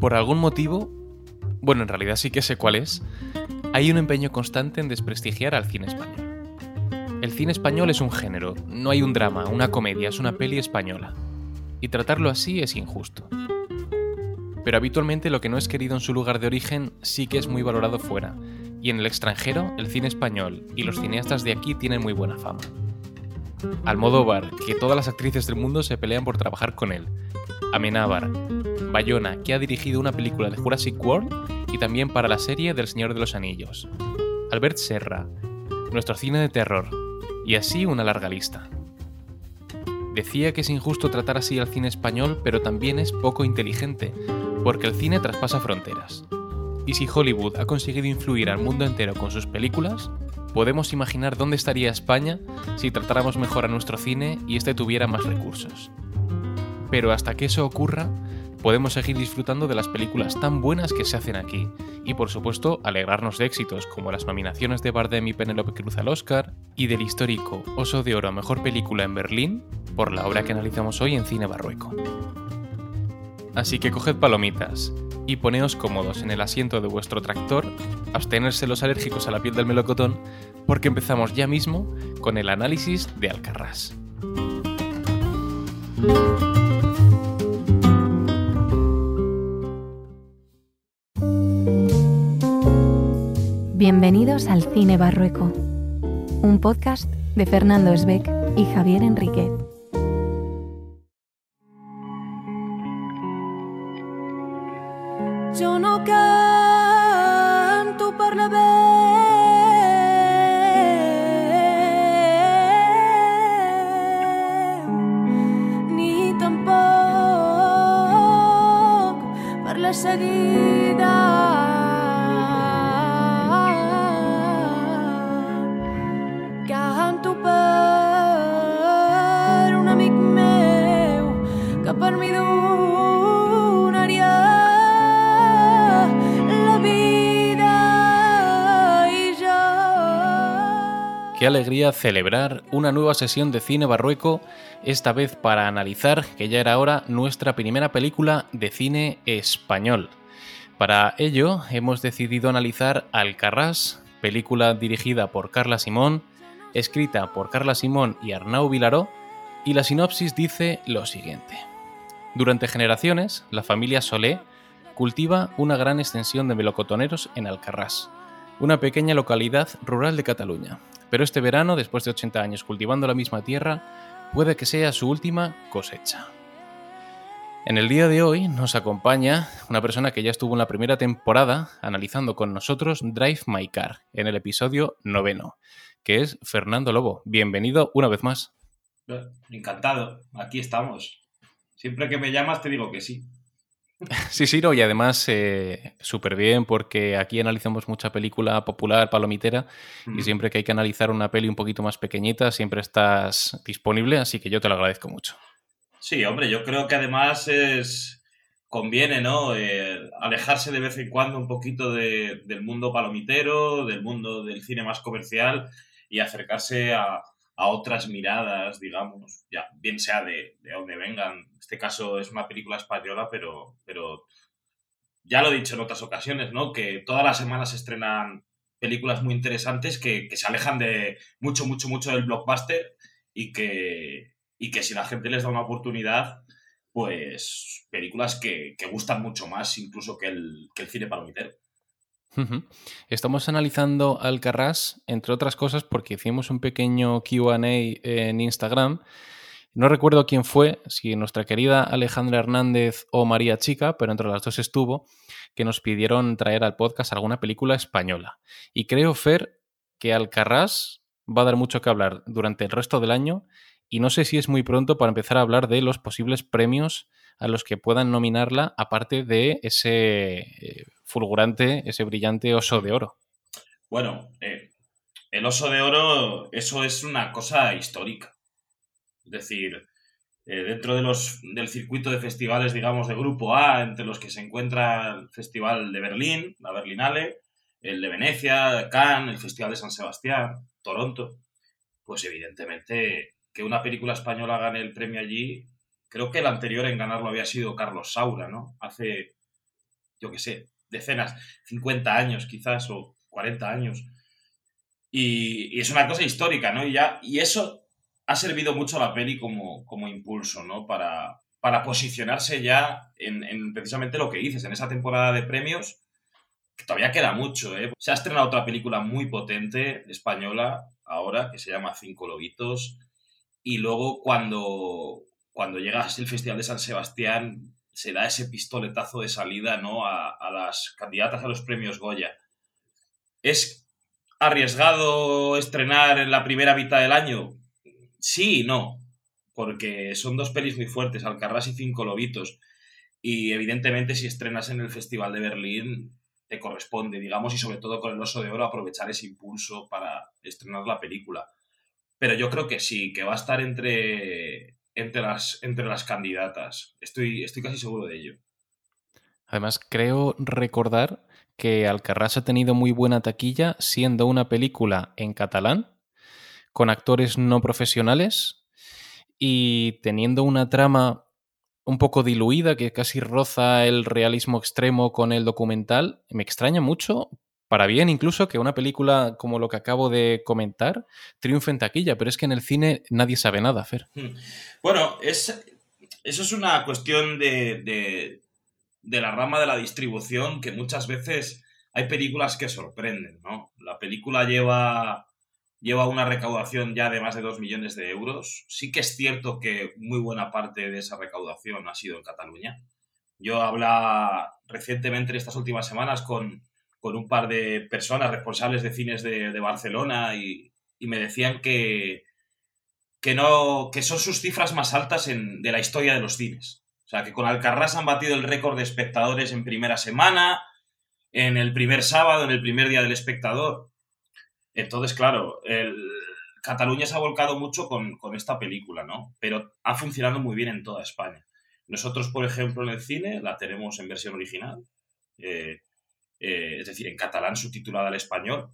Por algún motivo, bueno, en realidad sí que sé cuál es, hay un empeño constante en desprestigiar al cine español. El cine español es un género, no hay un drama, una comedia, es una peli española. Y tratarlo así es injusto. Pero habitualmente lo que no es querido en su lugar de origen sí que es muy valorado fuera, y en el extranjero el cine español y los cineastas de aquí tienen muy buena fama. Almodóvar, que todas las actrices del mundo se pelean por trabajar con él. Amenábar, Bayona, que ha dirigido una película de Jurassic World y también para la serie del Señor de los Anillos. Albert Serra, nuestro cine de terror, y así una larga lista. Decía que es injusto tratar así al cine español, pero también es poco inteligente, porque el cine traspasa fronteras. Y si Hollywood ha conseguido influir al mundo entero con sus películas, podemos imaginar dónde estaría España si tratáramos mejor a nuestro cine y este tuviera más recursos. Pero hasta que eso ocurra, podemos seguir disfrutando de las películas tan buenas que se hacen aquí, y por supuesto alegrarnos de éxitos como las nominaciones de Bardem y Penelope Cruz al Oscar, y del histórico Oso de Oro a Mejor Película en Berlín, por la obra que analizamos hoy en Cine Barrueco. Así que coged palomitas y poneos cómodos en el asiento de vuestro tractor, abstenerse los alérgicos a la piel del melocotón, porque empezamos ya mismo con el análisis de Alcarrás. Bienvenidos al Cine Barrueco, un podcast de Fernando Esbeck y Javier Enriquez. seguir. Celebrar una nueva sesión de Cine Barrueco, esta vez para analizar, que ya era hora, nuestra primera película de cine español. Para ello hemos decidido analizar Alcarrás, película dirigida por Carla Simón, escrita por Carla Simón y Arnau Vilaró, y la sinopsis dice lo siguiente. Durante generaciones, la familia Solé cultiva una gran extensión de melocotoneros en Alcarrás, una pequeña localidad rural de Cataluña. Pero este verano, después de 80 años cultivando la misma tierra, puede que sea su última cosecha. En el día de hoy nos acompaña una persona que ya estuvo en la primera temporada analizando con nosotros Drive My Car en el episodio noveno, que es Fernando Lobo. Bienvenido una vez más. Encantado, aquí estamos. Siempre que me llamas te digo que sí. Sí, sí, no, y además eh, súper bien porque aquí analizamos mucha película popular, palomitera, Mm. y siempre que hay que analizar una peli un poquito más pequeñita, siempre estás disponible, así que yo te lo agradezco mucho. Sí, hombre, yo creo que además es conviene, ¿no? Eh, alejarse de vez en cuando un poquito de- del mundo palomitero, del mundo del cine más comercial y acercarse a, a otras miradas, digamos, ya, bien sea de, de donde vengan. En este caso es una película española, pero, pero ya lo he dicho en otras ocasiones, ¿no? Que todas las semanas se estrenan películas muy interesantes que, se alejan de mucho, mucho, mucho del blockbuster y que, y que si la gente les da una oportunidad, pues películas que, que gustan mucho más incluso que el, que el cine palomitero. Estamos analizando Alcarrás, entre otras cosas, porque hicimos un pequeño QA en Instagram. No recuerdo quién fue, si nuestra querida Alejandra Hernández o María Chica, pero entre las dos estuvo, que nos pidieron traer al podcast alguna película española. Y creo, Fer, que Alcarrás va a dar mucho que hablar durante el resto del año y no sé si es muy pronto para empezar a hablar de los posibles premios a los que puedan nominarla, aparte de ese eh, fulgurante, ese brillante oso de oro. Bueno, eh, el oso de oro, eso es una cosa histórica. Es decir, eh, dentro de los, del circuito de festivales, digamos, de grupo A, entre los que se encuentra el Festival de Berlín, la Berlinale, el de Venecia, Cannes, el Festival de San Sebastián, Toronto, pues evidentemente que una película española gane el premio allí creo que el anterior en ganarlo había sido Carlos Saura, ¿no? Hace, yo qué sé, decenas, 50 años quizás o 40 años. Y, es una cosa histórica, ¿no? Y, ya, y eso ha servido mucho a la peli como, como impulso, ¿no? Para, para posicionarse ya en, en, precisamente lo que dices, en esa temporada de premios, que todavía queda mucho, ¿eh? Se ha estrenado otra película muy potente española ahora, que se llama Cinco Lobitos, y luego cuando, cuando llegas el Festival de San Sebastián, se da ese pistoletazo de salida ¿no? a, las candidatas a los premios Goya. ¿Es arriesgado estrenar en la primera mitad del año? Sí y no, porque son dos pelis muy fuertes, Alcarrás y Cinco Lobitos. Y evidentemente si estrenas en el Festival de Berlín, te corresponde, digamos, y sobre todo con el Oso de Oro aprovechar ese impulso para estrenar la película. Pero yo creo que sí, que va a estar entre, entre, las, entre las candidatas. Estoy, estoy casi seguro de ello. Además, creo recordar que Alcarrás ha tenido muy buena taquilla siendo una película en catalán, con actores no profesionales y teniendo una trama un poco diluida que casi roza el realismo extremo con el documental. Me extraña mucho, para bien incluso, que una película como lo que acabo de comentar triunfe en taquilla, pero es que en el cine nadie sabe nada, Fer. Bueno, es, eso es una cuestión de, de, la rama de la distribución que muchas veces hay películas que sorprenden, ¿no? La película lleva lleva una recaudación ya de más de 2 millones de euros. Sí que es cierto que muy buena parte de esa recaudación ha sido en Cataluña. Yo hablaba recientemente en estas últimas semanas con, con un par de personas responsables de cines de, Barcelona y, me decían que, que, no, que son sus cifras más altas en, de la historia de los cines. O sea, que con Alcarrás han batido el récord de espectadores en primera semana, en el primer sábado, en el primer día del espectador. Entonces, claro, Cataluña se ha volcado mucho con, con, esta película, ¿no? Pero ha funcionado muy bien en toda España. Nosotros, por ejemplo, en el cine la tenemos en versión original, eh, eh, es decir, en catalán subtitulada al español,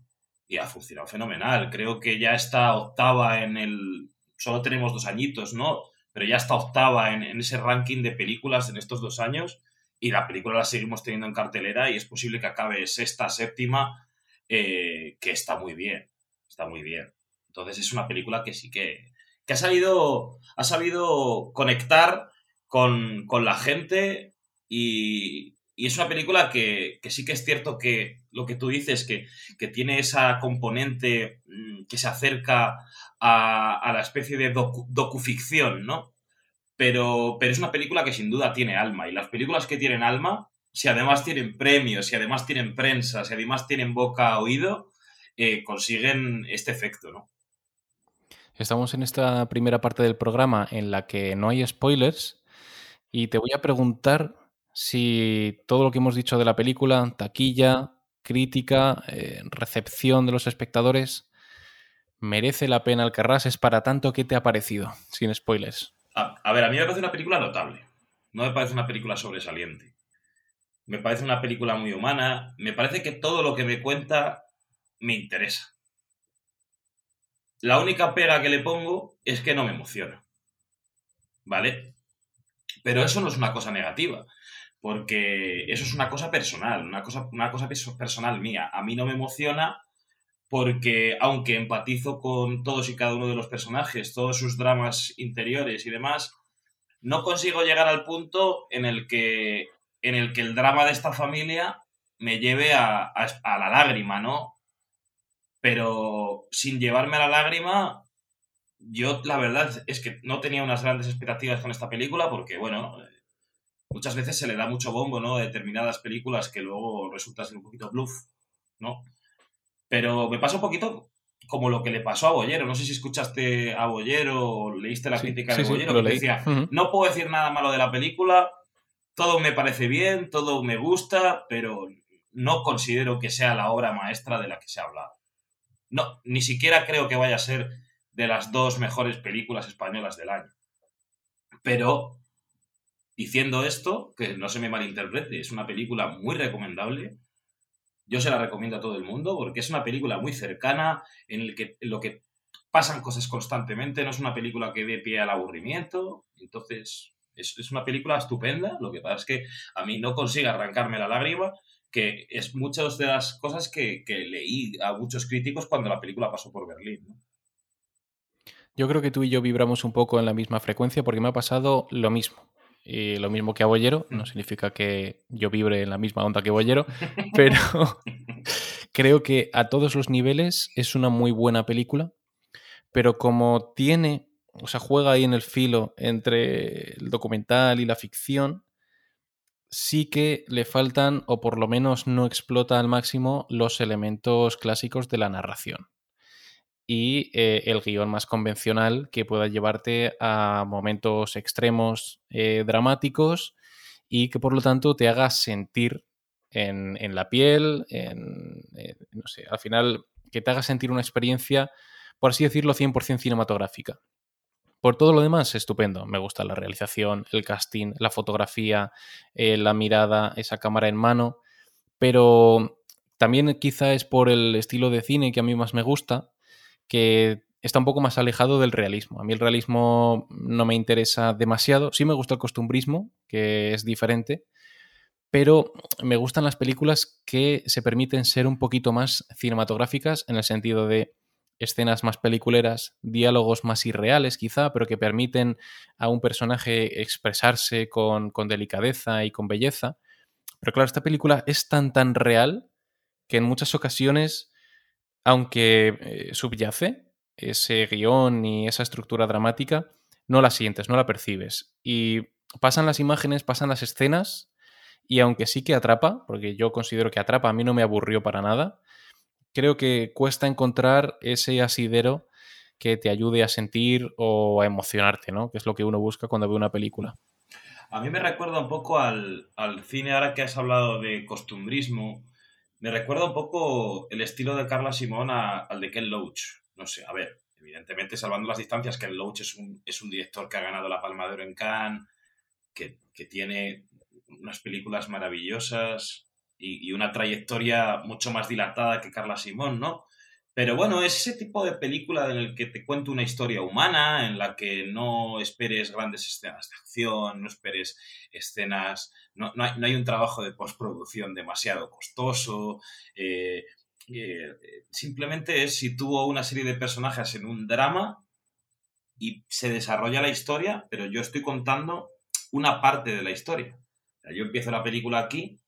y ha funcionado fenomenal. Creo que ya está octava en el... Solo tenemos dos añitos, ¿no? Pero ya está octava en, en ese ranking de películas en estos dos años, y la película la seguimos teniendo en cartelera y es posible que acabe sexta, séptima eh, que está muy bien, está muy bien. Entonces es una película que sí que, que ha, salido, ha sabido conectar con, con la gente y, y, es una película que, sí que es cierto que lo que tú dices, que, que tiene esa componente mm, que se acerca a, la especie de docu, docuficción, ¿no? Pero, pero es una película que sin duda tiene alma y las películas que tienen alma si además tienen premios, si además tienen prensa, si además tienen boca oído, eh, consiguen este efecto, ¿no? Estamos en esta primera parte del programa en la que no hay spoilers y te voy a preguntar si todo lo que hemos dicho de la película, taquilla, crítica, eh, recepción de los espectadores, merece la pena Alcarrás, es para tanto, ¿qué te ha parecido? Sin spoilers. A, a ver, a mí me parece una película notable, no me parece una película sobresaliente me parece una película muy humana, me parece que todo lo que me cuenta me interesa. La única pega que le pongo es que no me emociona. ¿Vale? Pero eso no es una cosa negativa, porque eso es una cosa personal, una cosa, una cosa personal mía. A mí no me emociona porque aunque empatizo con todos y cada uno de los personajes, todos sus dramas interiores y demás, no consigo llegar al punto en el que en el que el drama de esta familia me lleve a, a, a, la lágrima, ¿no? Pero sin llevarme a la lágrima, yo la verdad es que no tenía unas grandes expectativas con esta película porque, bueno, muchas veces se le da mucho bombo, ¿no? A determinadas películas que luego resultan ser un poquito bluff, ¿no? Pero me pasa un poquito como lo que le pasó a Bollero. No sé si escuchaste a Bollero o leíste la sí, crítica sí, de Bollero, sí, que decía, uh -huh. no puedo decir nada malo de la película, todo me parece bien, todo me gusta, pero no considero que sea la obra maestra de la que se ha hablado. No, ni siquiera creo que vaya a ser de las dos mejores películas españolas del año. Pero, diciendo esto, que no se me malinterprete, es una película muy recomendable. Yo se la recomiendo a todo el mundo porque es una película muy cercana en, el que, lo que pasan cosas constantemente, no es una película que dé pie al aburrimiento. Entonces, Es, es una película estupenda, lo que pasa es que a mí no consigue arrancarme la lágrima, que es muchas de las cosas que, que leí a muchos críticos cuando la película pasó por Berlín. Yo creo que tú y yo vibramos un poco en la misma frecuencia porque me ha pasado lo mismo. Y lo mismo que a Bollero, no significa que yo vibre en la misma onda que Bollero, pero creo que a todos los niveles es una muy buena película, pero como tiene, o sea, juega ahí en el filo entre el documental y la ficción, sí que le faltan, o por lo menos no explota al máximo, los elementos clásicos de la narración y eh, el guion más convencional que pueda llevarte a momentos extremos eh, dramáticos y que por lo tanto te haga sentir en, en la piel, en, en, no sé, al final que te haga sentir una experiencia, por así decirlo, 100% cinematográfica. Por todo lo demás, estupendo. Me gusta la realización, el casting, la fotografía, eh, la mirada, esa cámara en mano. Pero también quizá es por el estilo de cine que a mí más me gusta, que está un poco más alejado del realismo. A mí el realismo no me interesa demasiado. Sí me gusta el costumbrismo, que es diferente, pero me gustan las películas que se permiten ser un poquito más cinematográficas en el sentido de escenas más peliculeras, diálogos más irreales quizá, pero que permiten a un personaje expresarse con, delicadeza y con belleza. Pero claro, esta película es tan tan real que en muchas ocasiones aunque eh, subyace ese guion y esa estructura dramática, no la sientes, no la percibes. Y pasan las imágenes, pasan las escenas, y aunque sí que atrapa, porque yo considero que atrapa, a mí no me aburrió para nada, creo que cuesta encontrar ese asidero que te ayude a sentir o a emocionarte, ¿no? Que es lo que uno busca cuando ve una película. A mí me recuerda un poco al, al cine, ahora que has hablado de costumbrismo, me recuerda un poco el estilo de Carla Simón al de Ken Loach. No sé, a ver, evidentemente salvando las distancias, Ken Loach es un, es un director que ha ganado la Palma de Oro en Cannes, que, que tiene unas películas maravillosas y, y una trayectoria mucho más dilatada que Carla Simón, ¿no? Pero bueno, es ese tipo de película en el que te cuento una historia humana, en la que no esperes grandes escenas de acción, no esperes escenas, no, no hay, no hay un trabajo de postproducción demasiado costoso. eh, eh, simplemente es sitúo una serie de personajes en un drama y se desarrolla la historia, pero yo estoy contando una parte de la historia. Yo empiezo la película aquí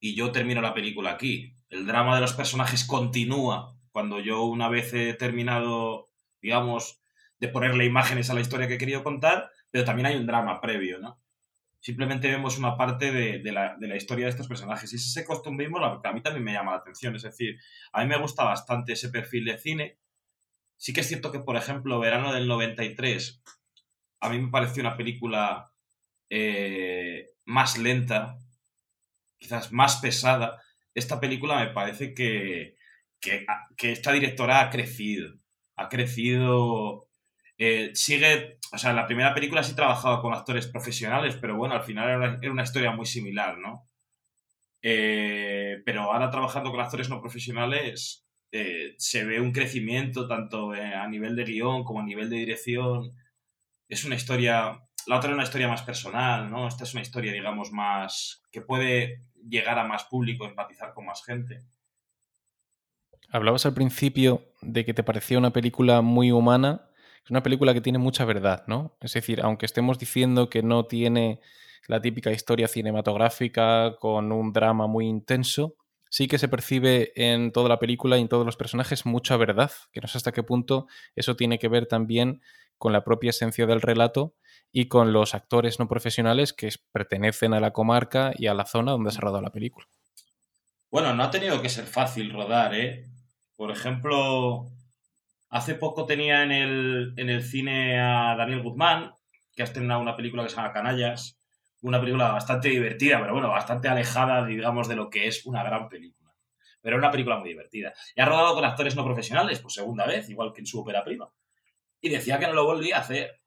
y yo termino la película aquí. El drama de los personajes continúa cuando yo una vez he terminado, digamos, de ponerle imágenes a la historia que he querido contar, pero también hay un drama previo, ¿no? Simplemente vemos una parte de, la, de la historia de estos personajes. Y ese costumbrismo a mí también me llama la atención. Es decir, a mí me gusta bastante ese perfil de cine. Sí que es cierto que, por ejemplo, Verano del 93, a mí me pareció una película eh, más lenta, quizás más pesada. Esta película me parece que, que, esta directora ha crecido. Ha crecido. eh, sigue. O sea, en la primera película sí trabajaba con actores profesionales, pero bueno, al final era una, historia muy similar, ¿no? Eh, pero ahora trabajando con actores no profesionales eh, se ve un crecimiento tanto a nivel de guion como a nivel de dirección. Es una historia. La otra era una historia más personal, ¿no? Esta es una historia, digamos, más. que puede llegar a más público, empatizar con más gente. Hablabas al principio de que te parecía una película muy humana. Es una película que tiene mucha verdad, ¿no? Es decir, aunque estemos diciendo que no tiene la típica historia cinematográfica con un drama muy intenso, sí que se percibe en toda la película y en todos los personajes mucha verdad, que no sé hasta qué punto eso tiene que ver también con la propia esencia del relato y con los actores no profesionales que pertenecen a la comarca y a la zona donde se ha rodado la película. Bueno, no ha tenido que ser fácil rodar, ¿eh? Por ejemplo, hace poco tenía en el, en el cine a Daniel Guzmán, que ha estrenado una película que se llama Canallas, una película bastante divertida, pero bueno, bastante alejada, digamos, de lo que es una gran película. Pero una película muy divertida. Y ha rodado con actores no profesionales, por segunda vez, igual que en su ópera prima. Y decía que no lo volvía a hacer.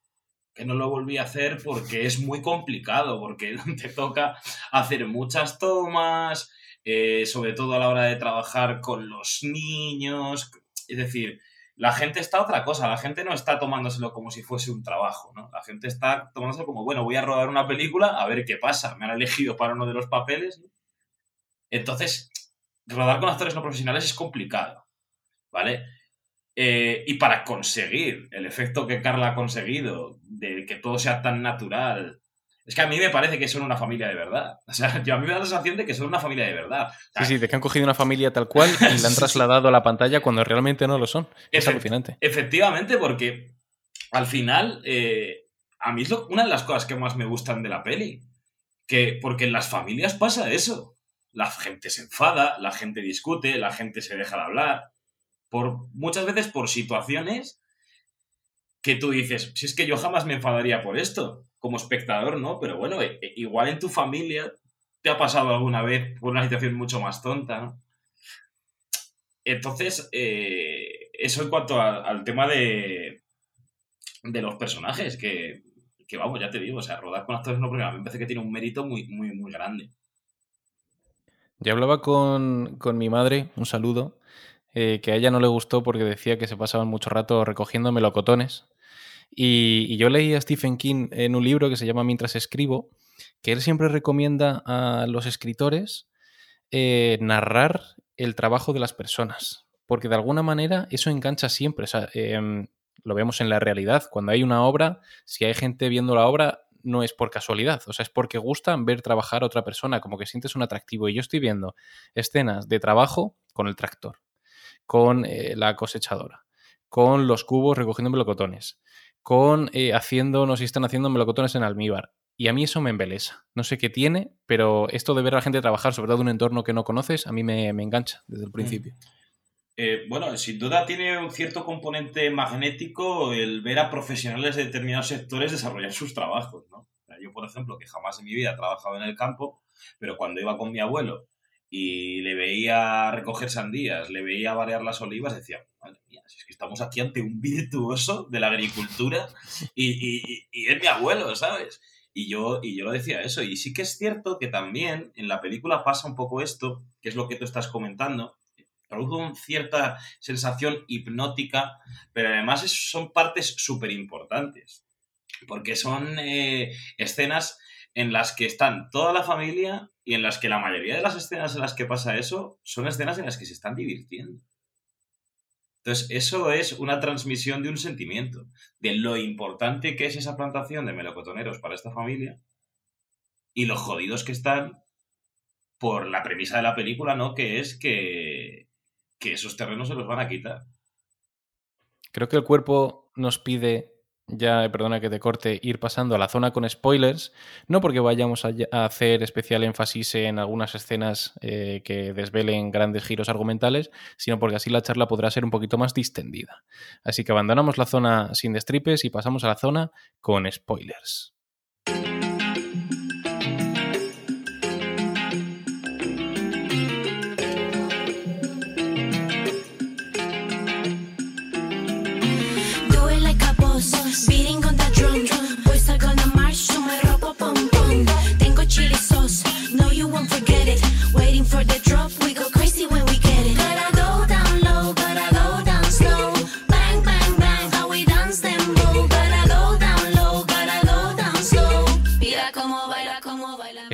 Que no lo volvía a hacer porque es muy complicado, porque te toca hacer muchas tomas, eh, sobre todo a la hora de trabajar con los niños. Es decir, la gente está otra cosa, la gente no está tomándoselo como si fuese un trabajo, ¿no? La gente está tomándoselo como, bueno, voy a rodar una película a ver qué pasa, me han elegido para uno de los papeles. Entonces, rodar con actores no profesionales es complicado, ¿vale? Eh, y para conseguir el efecto que Carla ha conseguido, de que todo sea tan natural, es que a mí me parece que son una familia de verdad. O sea, yo a mí me da la sensación de que son una familia de verdad. O sea, Sí, sí, de que han cogido una familia tal cual y la han trasladado a la pantalla cuando realmente no lo son. Es alucinante. Efectivamente, porque al final, eh, a mí es lo- una de las cosas que más me gustan de la peli. Que, porque en las familias pasa eso. La gente se enfada, la gente discute, la gente se deja de hablar. Por, muchas veces por situaciones que tú dices, si es que yo jamás me enfadaría por esto, como espectador, ¿no? Pero bueno, e- e- igual en tu familia te ha pasado alguna vez por una situación mucho más tonta, ¿no? Entonces, eh, eso en cuanto al tema de, de los personajes, que, vamos, ya te digo, o sea, rodar con actores no porque a mí me parece que tiene un mérito muy, muy, muy grande. Yo hablaba con, con mi madre, un saludo, eh, que a ella no le gustó porque decía que se pasaban mucho rato recogiendo melocotones. Y, yo leí a Stephen King en un libro que se llama Mientras escribo, que él siempre recomienda a los escritores eh, narrar el trabajo de las personas, porque de alguna manera eso engancha siempre. O sea, em, lo vemos en la realidad. Cuando hay una obra, si hay gente viendo la obra, no es por casualidad, o sea, es porque gusta ver trabajar a otra persona, como que sientes un atractivo. Y yo estoy viendo escenas de trabajo con el tractor, con eh, la cosechadora, con los cubos recogiendo melocotones, con eh, haciendo, no sé si están haciendo melocotones en almíbar. Y a mí eso me embelesa. No sé qué tiene, pero esto de ver a la gente trabajar, sobre todo en un entorno que no conoces, a mí me, me engancha desde el principio. Eh, bueno, sin duda tiene un cierto componente magnético el ver a profesionales de determinados sectores desarrollar sus trabajos, ¿no? Yo, por ejemplo, que jamás en mi vida he trabajado en el campo, pero cuando iba con mi abuelo y le veía recoger sandías, le veía variar las olivas, decía, madre mía, si es que estamos aquí ante un virtuoso de la agricultura y, y- y- es mi abuelo, ¿sabes? Y yo, y yo lo decía eso. Y sí que es cierto que también en la película pasa un poco esto, que es lo que tú estás comentando, produce una cierta sensación hipnótica, pero además son partes súper importantes, porque son eh, escenas en las que están toda la familia y en las que la mayoría de las escenas en las que pasa eso son escenas en las que se están divirtiendo. Entonces, eso es una transmisión de un sentimiento, de lo importante que es esa plantación de melocotoneros para esta familia y los jodidos que están por la premisa de la película, ¿no? Que es que, que esos terrenos se los van a quitar. Creo que el cuerpo nos pide, ya, perdona que te corte, ir pasando a la zona con spoilers, no porque vayamos a, a hacer especial énfasis en algunas escenas eh, que desvelen grandes giros argumentales, sino porque así la charla podrá ser un poquito más distendida. Así que abandonamos la zona sin destripes y pasamos a la zona con spoilers.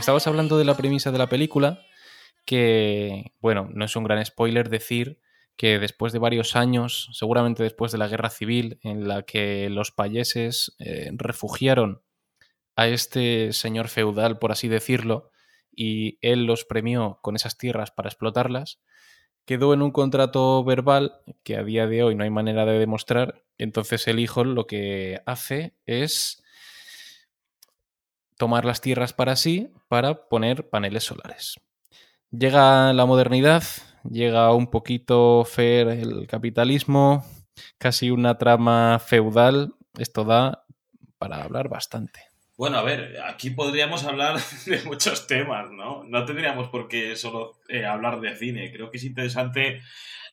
Estabas hablando de la premisa de la película, que, bueno, no es un gran spoiler decir que después de varios años, seguramente después de la guerra civil, en la que los payeses eh, refugiaron a este señor feudal, por así decirlo, y él los premió con esas tierras para explotarlas, quedó en un contrato verbal que a día de hoy no hay manera de demostrar. Entonces el hijo lo que hace es tomar las tierras para sí para poner paneles solares. Llega la modernidad, llega un poquito Fer el capitalismo, casi una trama feudal. Esto da para hablar bastante. Bueno, a ver, aquí podríamos hablar de muchos temas, ¿no? No tendríamos por qué solo eh, hablar de cine. Creo que es interesante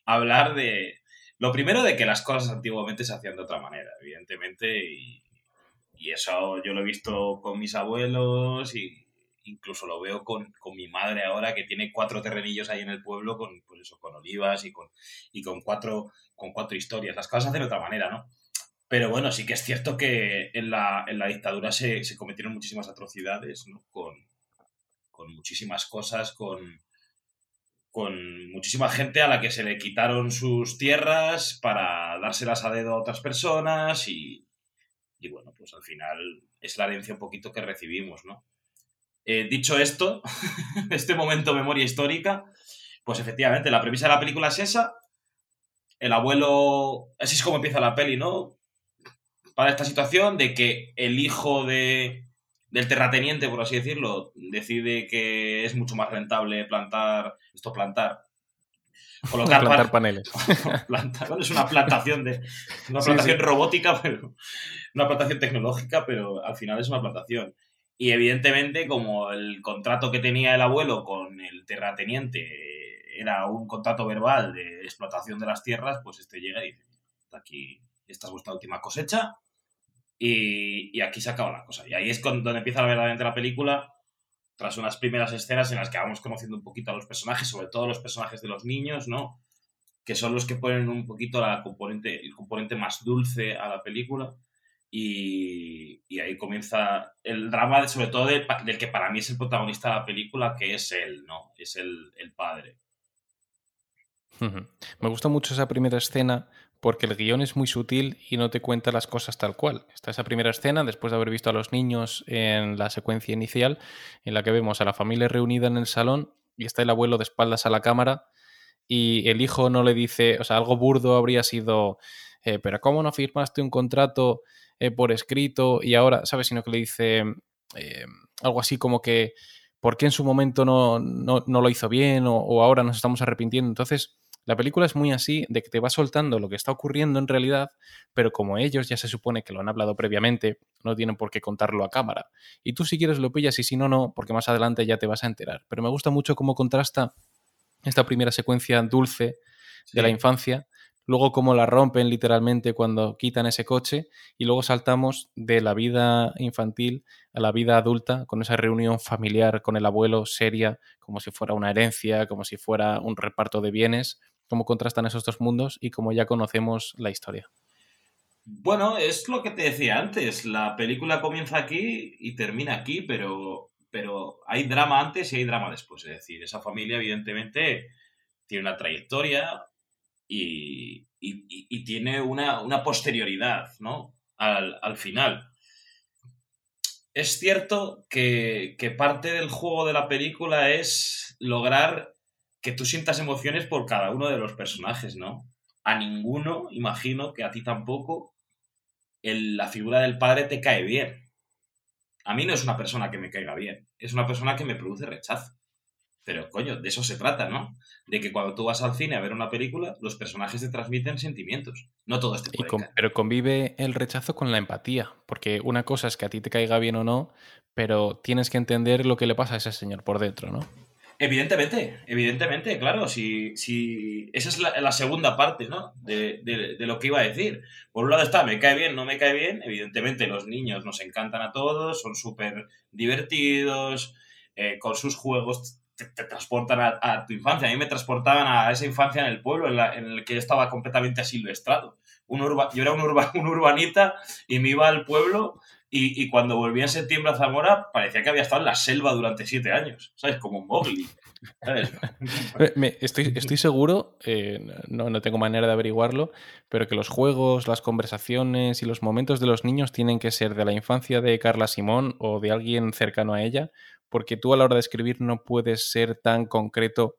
hablar de... Lo primero de que las cosas antiguamente se hacían de otra manera, evidentemente, y eso yo lo he visto con mis abuelos y, incluso lo veo con, con, mi madre ahora, que tiene cuatro terrenillos ahí en el pueblo, con, pues eso, con olivas y con, y con, cuatro, con cuatro historias. Las cosas de otra manera, ¿no? Pero bueno, sí que es cierto que en la, en la dictadura se, se, cometieron muchísimas atrocidades, ¿no? Con, con muchísimas cosas, con, con muchísima gente a la que se le quitaron sus tierras para dárselas a dedo a otras personas y, y bueno, pues al final es la herencia un poquito que recibimos, ¿no? Eh, dicho esto, este momento memoria histórica, pues efectivamente la premisa de la película es esa. El abuelo, así es como empieza la peli, ¿no? Para esta situación de que el hijo de, del terrateniente, por así decirlo, decide que es mucho más rentable plantar, esto plantar, colocar plantar paneles. plantar, bueno, es una plantación de una plantación sí, sí. robótica, pero una plantación tecnológica, pero al final es una plantación. Y evidentemente, como el contrato que tenía el abuelo con el terrateniente era un contrato verbal de explotación de las tierras, pues este llega y dice, aquí, esta es vuestra última cosecha y, y aquí se acaba la cosa. Y ahí es donde empieza verdaderamente la película, tras unas primeras escenas en las que vamos conociendo un poquito a los personajes, sobre todo los personajes de los niños, ¿no? Que son los que ponen un poquito la componente, el componente más dulce a la película. Y, y, ahí comienza el drama, sobre todo del, del, que para mí es el protagonista de la película, que es él, ¿no? Es el, el padre. Me gusta mucho esa primera escena porque el guion es muy sutil y no te cuenta las cosas tal cual. Está esa primera escena, después de haber visto a los niños en la secuencia inicial, en la que vemos a la familia reunida en el salón y está el abuelo de espaldas a la cámara y el hijo no le dice, o sea, algo burdo habría sido, eh, pero ¿cómo no firmaste un contrato eh, por escrito y ahora, ¿sabes? Sino que le dice eh, algo así como que, ¿por qué en su momento no, no, no lo hizo bien o, o ahora nos estamos arrepintiendo? Entonces la película es muy así, de que te va soltando lo que está ocurriendo en realidad, pero como ellos ya se supone que lo han hablado previamente, no tienen por qué contarlo a cámara. Y tú si quieres lo pillas y si no, no, porque más adelante ya te vas a enterar. Pero me gusta mucho cómo contrasta esta primera secuencia dulce sí. de la infancia, luego cómo la rompen literalmente cuando quitan ese coche y luego saltamos de la vida infantil a la vida adulta con esa reunión familiar con el abuelo seria, como si fuera una herencia, como si fuera un reparto de bienes cómo contrastan esos dos mundos y cómo ya conocemos la historia. Bueno, es lo que te decía antes. La película comienza aquí y termina aquí, pero, pero hay drama antes y hay drama después. Es decir, esa familia evidentemente tiene una trayectoria y, tiene una, una, posterioridad, ¿no? Al, al, final. Es cierto que, que parte del juego de la película es lograr que tú sientas emociones por cada uno de los personajes, ¿no? A ninguno, imagino que a ti tampoco, el, la figura del padre te cae bien. A mí no es una persona que me caiga bien, es una persona que me produce rechazo. Pero, coño, de eso se trata, ¿no? De que cuando tú vas al cine a ver una película, los personajes te transmiten sentimientos. No todo este con, Pero convive el rechazo con la empatía. Porque una cosa es que a ti te caiga bien o no, pero tienes que entender lo que le pasa a ese señor por dentro, ¿no? Evidentemente, evidentemente, claro, si, si esa es la, la segunda parte, ¿no? De, de, de, lo que iba a decir. Por un lado está, me cae bien, no me cae bien. Evidentemente, los niños nos encantan a todos, son súper divertidos, eh, con sus juegos te, transportan a, tu infancia. A mí me transportaban a esa infancia en el pueblo en, el que yo estaba completamente asilvestrado. Un yo era un, urba, un urbanita y me iba al pueblo y, cuando volví en septiembre a Zamora, parecía que había estado en la selva durante siete años, ¿sabes? Como un estoy, estoy seguro, eh, no, no tengo manera de averiguarlo, pero que los juegos, las conversaciones y los momentos de los niños tienen que ser de la infancia de Carla Simón o de alguien cercano a ella, porque tú a la hora de escribir no puedes ser tan concreto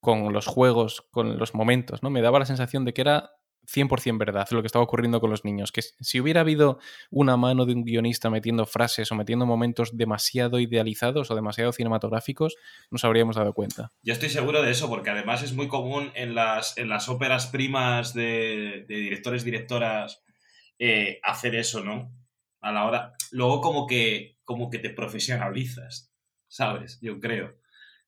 con los juegos, con los momentos, ¿no? Me daba la sensación de que era 100% verdad lo que estaba ocurriendo con los niños. Que si hubiera habido una mano de un guionista metiendo frases o metiendo momentos demasiado idealizados o demasiado cinematográficos, nos habríamos dado cuenta. Yo estoy seguro de eso, porque además es muy común en las, en las óperas primas de, de directores, directoras, eh, hacer eso, ¿no? A la hora. Luego, como que, como que te profesionalizas, ¿sabes? Yo creo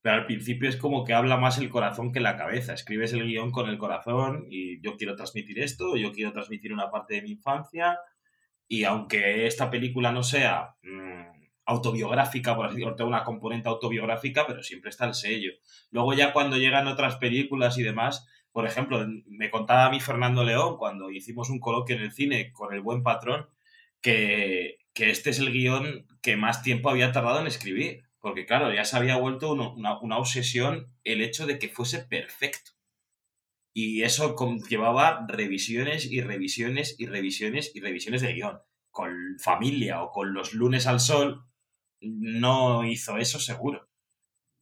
pero al principio es como que habla más el corazón que la cabeza. Escribes el guion con el corazón y yo quiero transmitir esto, yo quiero transmitir una parte de mi infancia y aunque esta película no sea mmm, autobiográfica, por así decirlo, una componente autobiográfica, pero siempre está el sello. Luego ya cuando llegan otras películas y demás, por ejemplo, me contaba a mí Fernando León cuando hicimos un coloquio en el cine con el buen patrón, que, que este es el guion que más tiempo había tardado en escribir. Porque claro, ya se había vuelto una obsesión el hecho de que fuese perfecto. Y eso llevaba revisiones y revisiones y revisiones y revisiones de guion. Con familia o con los lunes al sol, no hizo eso seguro.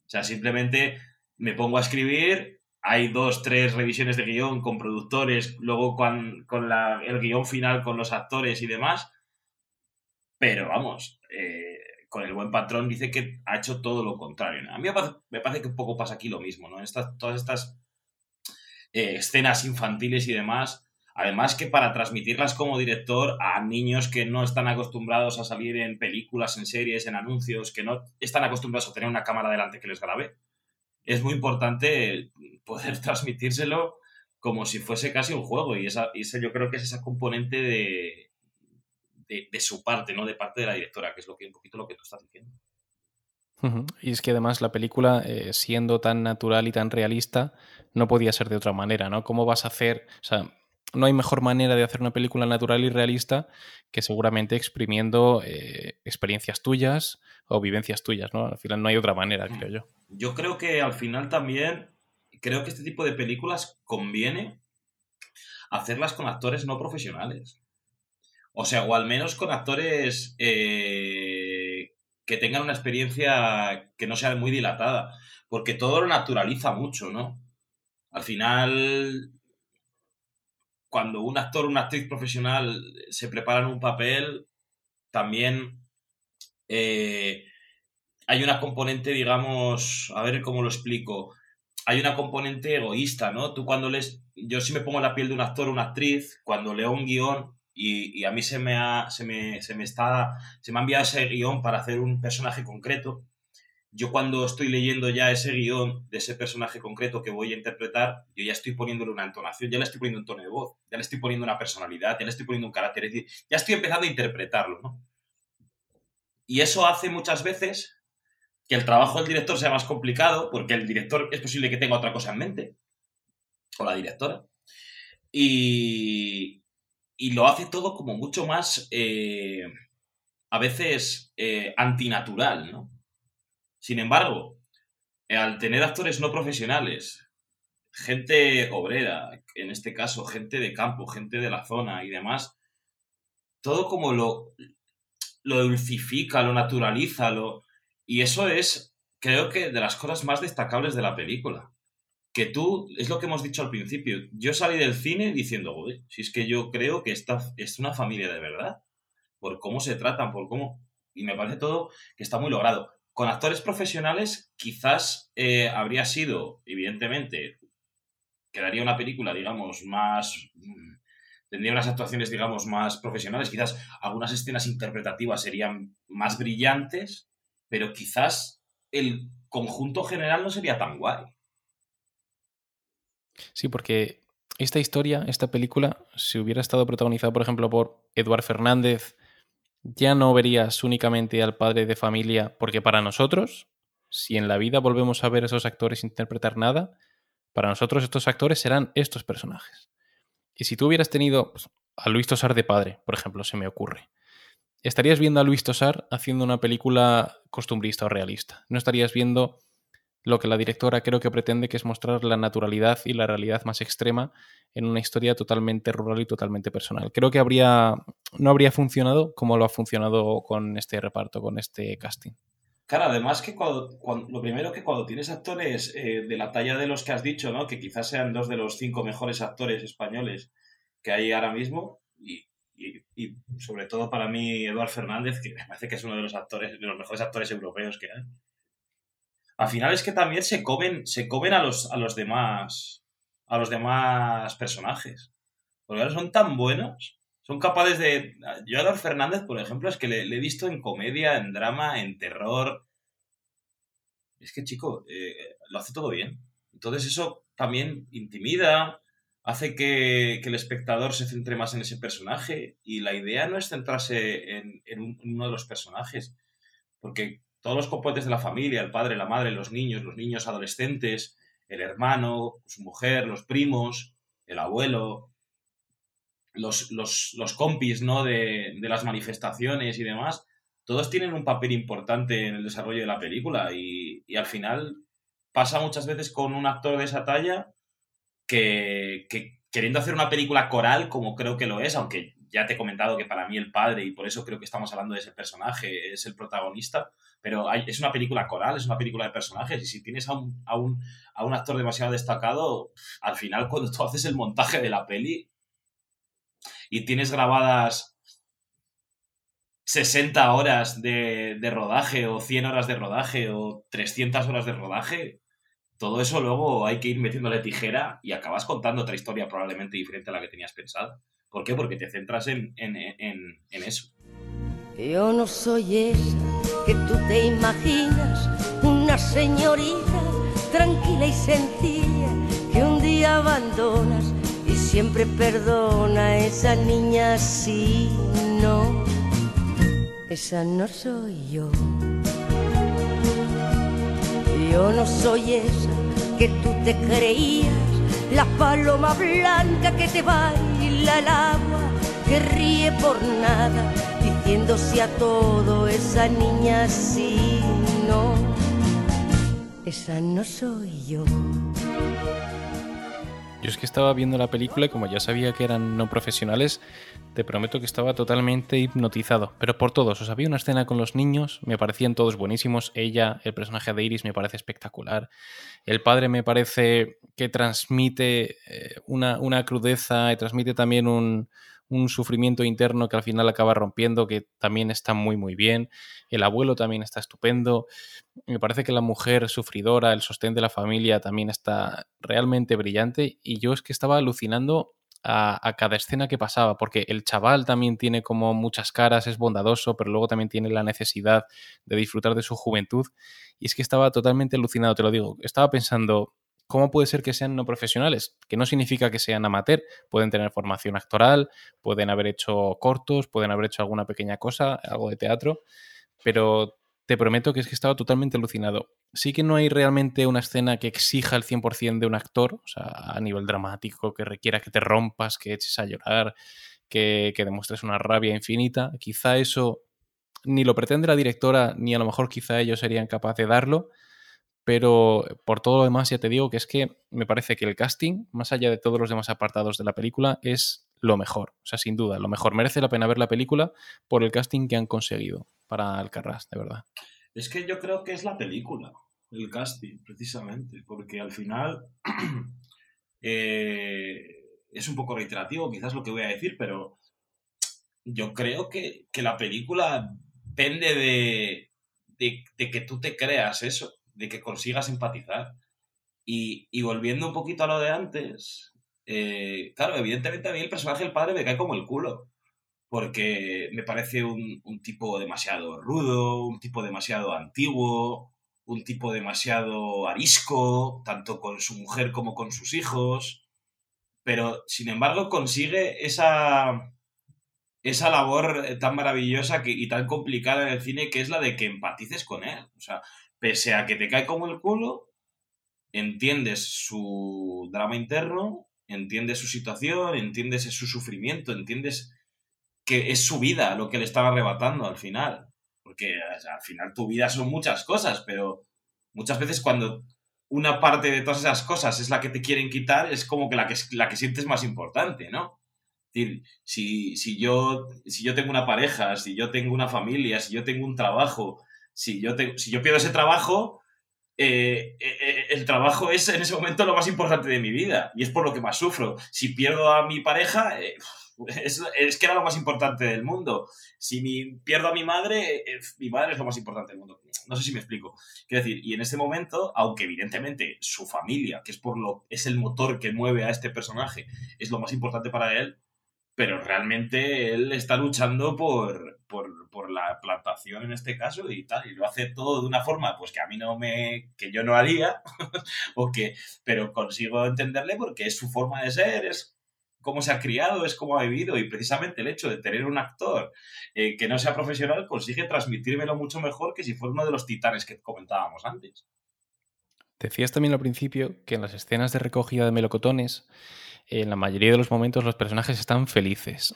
O sea, simplemente me pongo a escribir, hay dos, tres revisiones de guion con productores, luego con, con la- el guion final con los actores y demás. Pero vamos, eh, con el buen patrón dice que ha hecho todo lo contrario. A mí me parece, que un poco pasa aquí lo mismo, ¿no? Estas, todas estas eh, escenas infantiles y demás. Además que para transmitirlas como director a niños que no están acostumbrados a salir en películas, en series, en anuncios, que no están acostumbrados a tener una cámara delante que les grabe, es muy importante poder transmitírselo como si fuese casi un juego. Y esa, y ese yo creo que es esa componente de, de, de su parte, ¿no? De parte de la directora, que es lo que un poquito lo que tú estás diciendo. Y es que además la película, eh, siendo tan natural y tan realista, no podía ser de otra manera, ¿no? ¿Cómo vas a hacer? O sea, no hay mejor manera de hacer una película natural y realista que seguramente exprimiendo eh, experiencias tuyas o vivencias tuyas, ¿no? Al final no hay otra manera, creo yo. Yo creo que al final también, creo que este tipo de películas conviene hacerlas con actores no profesionales. O sea, o al menos con actores eh, que tengan una experiencia que no sea muy dilatada. Porque todo lo naturaliza mucho, ¿no? Al final, cuando un actor o una actriz profesional se preparan un papel, también eh, hay una componente, digamos, a ver cómo lo explico, hay una componente egoísta, ¿no? Tú cuando lees, yo sí me pongo en la piel de un actor o una actriz, cuando leo un guion y, y a mí se me, ha, se, me, se me está, se me ha enviado ese guion para hacer un personaje concreto, yo cuando estoy leyendo ya ese guion de ese personaje concreto que voy a interpretar, yo ya estoy poniéndole una entonación, ya le estoy poniendo un tono de voz, ya le estoy poniendo una personalidad, ya le estoy poniendo un carácter, es decir, ya estoy empezando a interpretarlo, ¿no? Y eso hace muchas veces que el trabajo del director sea más complicado, porque el director es posible que tenga otra cosa en mente, o la directora, y, y lo hace todo como mucho más, eh, a veces, eh, antinatural, ¿no? Sin embargo, eh, al tener actores no profesionales, gente obrera, en este caso, gente de campo, gente de la zona y demás, todo como lo, lo dulcifica, lo naturaliza, lo... y eso es, creo que, de las cosas más destacables de la película. Que tú, es lo que hemos dicho al principio, yo salí del cine diciendo, "Joder, si es que yo creo que esta es una familia de verdad, por cómo se tratan, por cómo... Y me parece todo que está muy logrado. Con actores profesionales quizás eh, habría sido, evidentemente, quedaría una película, digamos, más... mm, Tendría unas actuaciones, digamos, más profesionales. Quizás algunas escenas interpretativas serían más brillantes, pero quizás el conjunto general no sería tan guay. Sí, porque esta historia, esta película, si hubiera estado protagonizada, por ejemplo, por Eduard Fernández, ya no verías únicamente al padre de familia, porque para nosotros, si en la vida volvemos a ver a esos actores interpretar nada, para nosotros estos actores serán estos personajes. Y si tú hubieras tenido pues, a Luis Tosar de padre, por ejemplo, se me ocurre, estarías viendo a Luis Tosar haciendo una película costumbrista o realista. No estarías viendo lo que la directora creo que pretende, que es mostrar la naturalidad y la realidad más extrema en una historia totalmente rural y totalmente personal. Creo que habría, no habría funcionado como lo ha funcionado con este reparto, con este casting. Claro, además que cuando, lo primero que cuando tienes actores eh, de la talla de los que has dicho, ¿no? Que quizás sean dos de los cinco mejores actores españoles que hay ahora mismo, y, y- y sobre todo para mí Eduard Fernández, que me parece que es uno de los actores, de los mejores actores europeos que hay. Al final es que también se comen, se comen a los, a los demás, a los demás personajes. Porque son tan buenos, son capaces de. Yo a Fernández, por ejemplo, es que le, he visto en comedia, en drama, en terror. Es que, chico, eh, lo hace todo bien. Entonces eso también intimida, hace que, que el espectador se centre más en ese personaje. Y la idea no es centrarse en, en uno de los personajes. porque todos los componentes de la familia, el padre, la madre, los niños, los niños adolescentes, el hermano, su mujer, los primos, el abuelo, los, los, los compis ¿no? de, de las manifestaciones y demás, todos tienen un papel importante en el desarrollo de la película y, y al final pasa muchas veces con un actor de esa talla que, que, queriendo hacer una película coral, como creo que lo es, aunque ya te he comentado que para mí el padre, y por eso creo que estamos hablando de ese personaje, es el protagonista, pero es una película coral, es una película de personajes, y si tienes a un, a, un, a un actor demasiado destacado, al final cuando tú haces el montaje de la peli y tienes grabadas 60 horas de, de, rodaje o 100 horas de rodaje o 300 horas de rodaje, todo eso luego hay que ir metiéndole tijera y acabas contando otra historia probablemente diferente a la que tenías pensada. ¿Por qué? Porque te centras en, en, en, en eso. Yo no soy esa que tú te imaginas, una señorita tranquila y sencilla que un día abandonas y siempre perdona a esa niña si no. Esa no soy yo. Yo no soy esa que tú te creías, la paloma blanca que te baila el agua, que ríe por nada, diciéndose a todo, esa niña sí, no, esa no soy yo. Yo es que estaba viendo la película y como ya sabía que eran no profesionales, te prometo que estaba totalmente hipnotizado. Pero por todos, os había una escena con los niños, me parecían todos buenísimos. Ella, el personaje de Iris, me parece espectacular. El padre me parece que transmite eh, una, una crudeza y transmite también un, un sufrimiento interno que al final acaba rompiendo, que también está muy, muy bien. El abuelo también está estupendo. Me parece que la mujer sufridora, el sostén de la familia también está realmente brillante. Y yo es que estaba alucinando a, cada escena que pasaba, porque el chaval también tiene como muchas caras, es bondadoso, pero luego también tiene la necesidad de disfrutar de su juventud. Y es que estaba totalmente alucinado, te lo digo. Estaba pensando, ¿Cómo puede ser que sean no profesionales? Que no significa que sean amateur, pueden tener formación actoral, pueden haber hecho cortos, pueden haber hecho alguna pequeña cosa, algo de teatro, pero te prometo que es que estaba totalmente alucinado. Sí que no hay realmente una escena que exija el 100% de un actor, o sea, a nivel dramático, que requiera que te rompas, que eches a llorar, que, que demuestres una rabia infinita. Quizá eso ni lo pretende la directora, ni a lo mejor quizá ellos serían capaces de darlo, pero por todo lo demás ya te digo que es que me parece que el casting, más allá de todos los demás apartados de la película, es lo mejor. O sea, sin duda, lo mejor. Merece la pena ver la película por el casting que han conseguido para Alcarrás, de verdad. Es que yo creo que es la película, el casting, precisamente, porque al final eh, es un poco reiterativo quizás lo que voy a decir, pero yo creo que, que la película depende de, de, que tú te creas eso de que consigas empatizar. Y, volviendo un poquito a lo de antes, eh, claro, evidentemente a mí el personaje del padre me cae como el culo, porque me parece un, un, tipo demasiado rudo, un tipo demasiado antiguo, un tipo demasiado arisco, tanto con su mujer como con sus hijos, pero sin embargo consigue esa, esa labor tan maravillosa que, y tan complicada en el cine que es la de que empatices con él. O sea, pese a que te cae como el culo, entiendes su drama interno, entiendes su situación, entiendes su sufrimiento, entiendes que es su vida lo que le estaba arrebatando al final. Porque al final tu vida son muchas cosas, pero muchas veces cuando una parte de todas esas cosas es la que te quieren quitar, es como que la que, la que sientes más importante, ¿no? Si, si, yo, si yo tengo una pareja, si yo tengo una familia, si yo tengo un trabajo, si yo, te, si yo pierdo ese trabajo, eh, eh, el trabajo es en ese momento lo más importante de mi vida y es por lo que más sufro. Si pierdo a mi pareja, eh, es, que era lo más importante del mundo. Si mi, pierdo a mi madre, eh, mi madre es lo más importante del mundo. No sé si me explico. Quiero decir, y en este momento, aunque evidentemente su familia, que es, por lo, es el motor que mueve a este personaje, es lo más importante para él, pero realmente él está luchando por, por, por, la plantación en este caso y tal, y lo hace todo de una forma pues que a mí no me, que yo no haría, o que, pero consigo entenderle porque es su forma de ser, es cómo se ha criado, es cómo ha vivido y precisamente el hecho de tener un actor eh, que no sea profesional consigue transmitírmelo mucho mejor que si fuera uno de los titanes que comentábamos antes. Decías también al principio que en las escenas de recogida de melocotones, en la mayoría de los momentos los personajes están felices.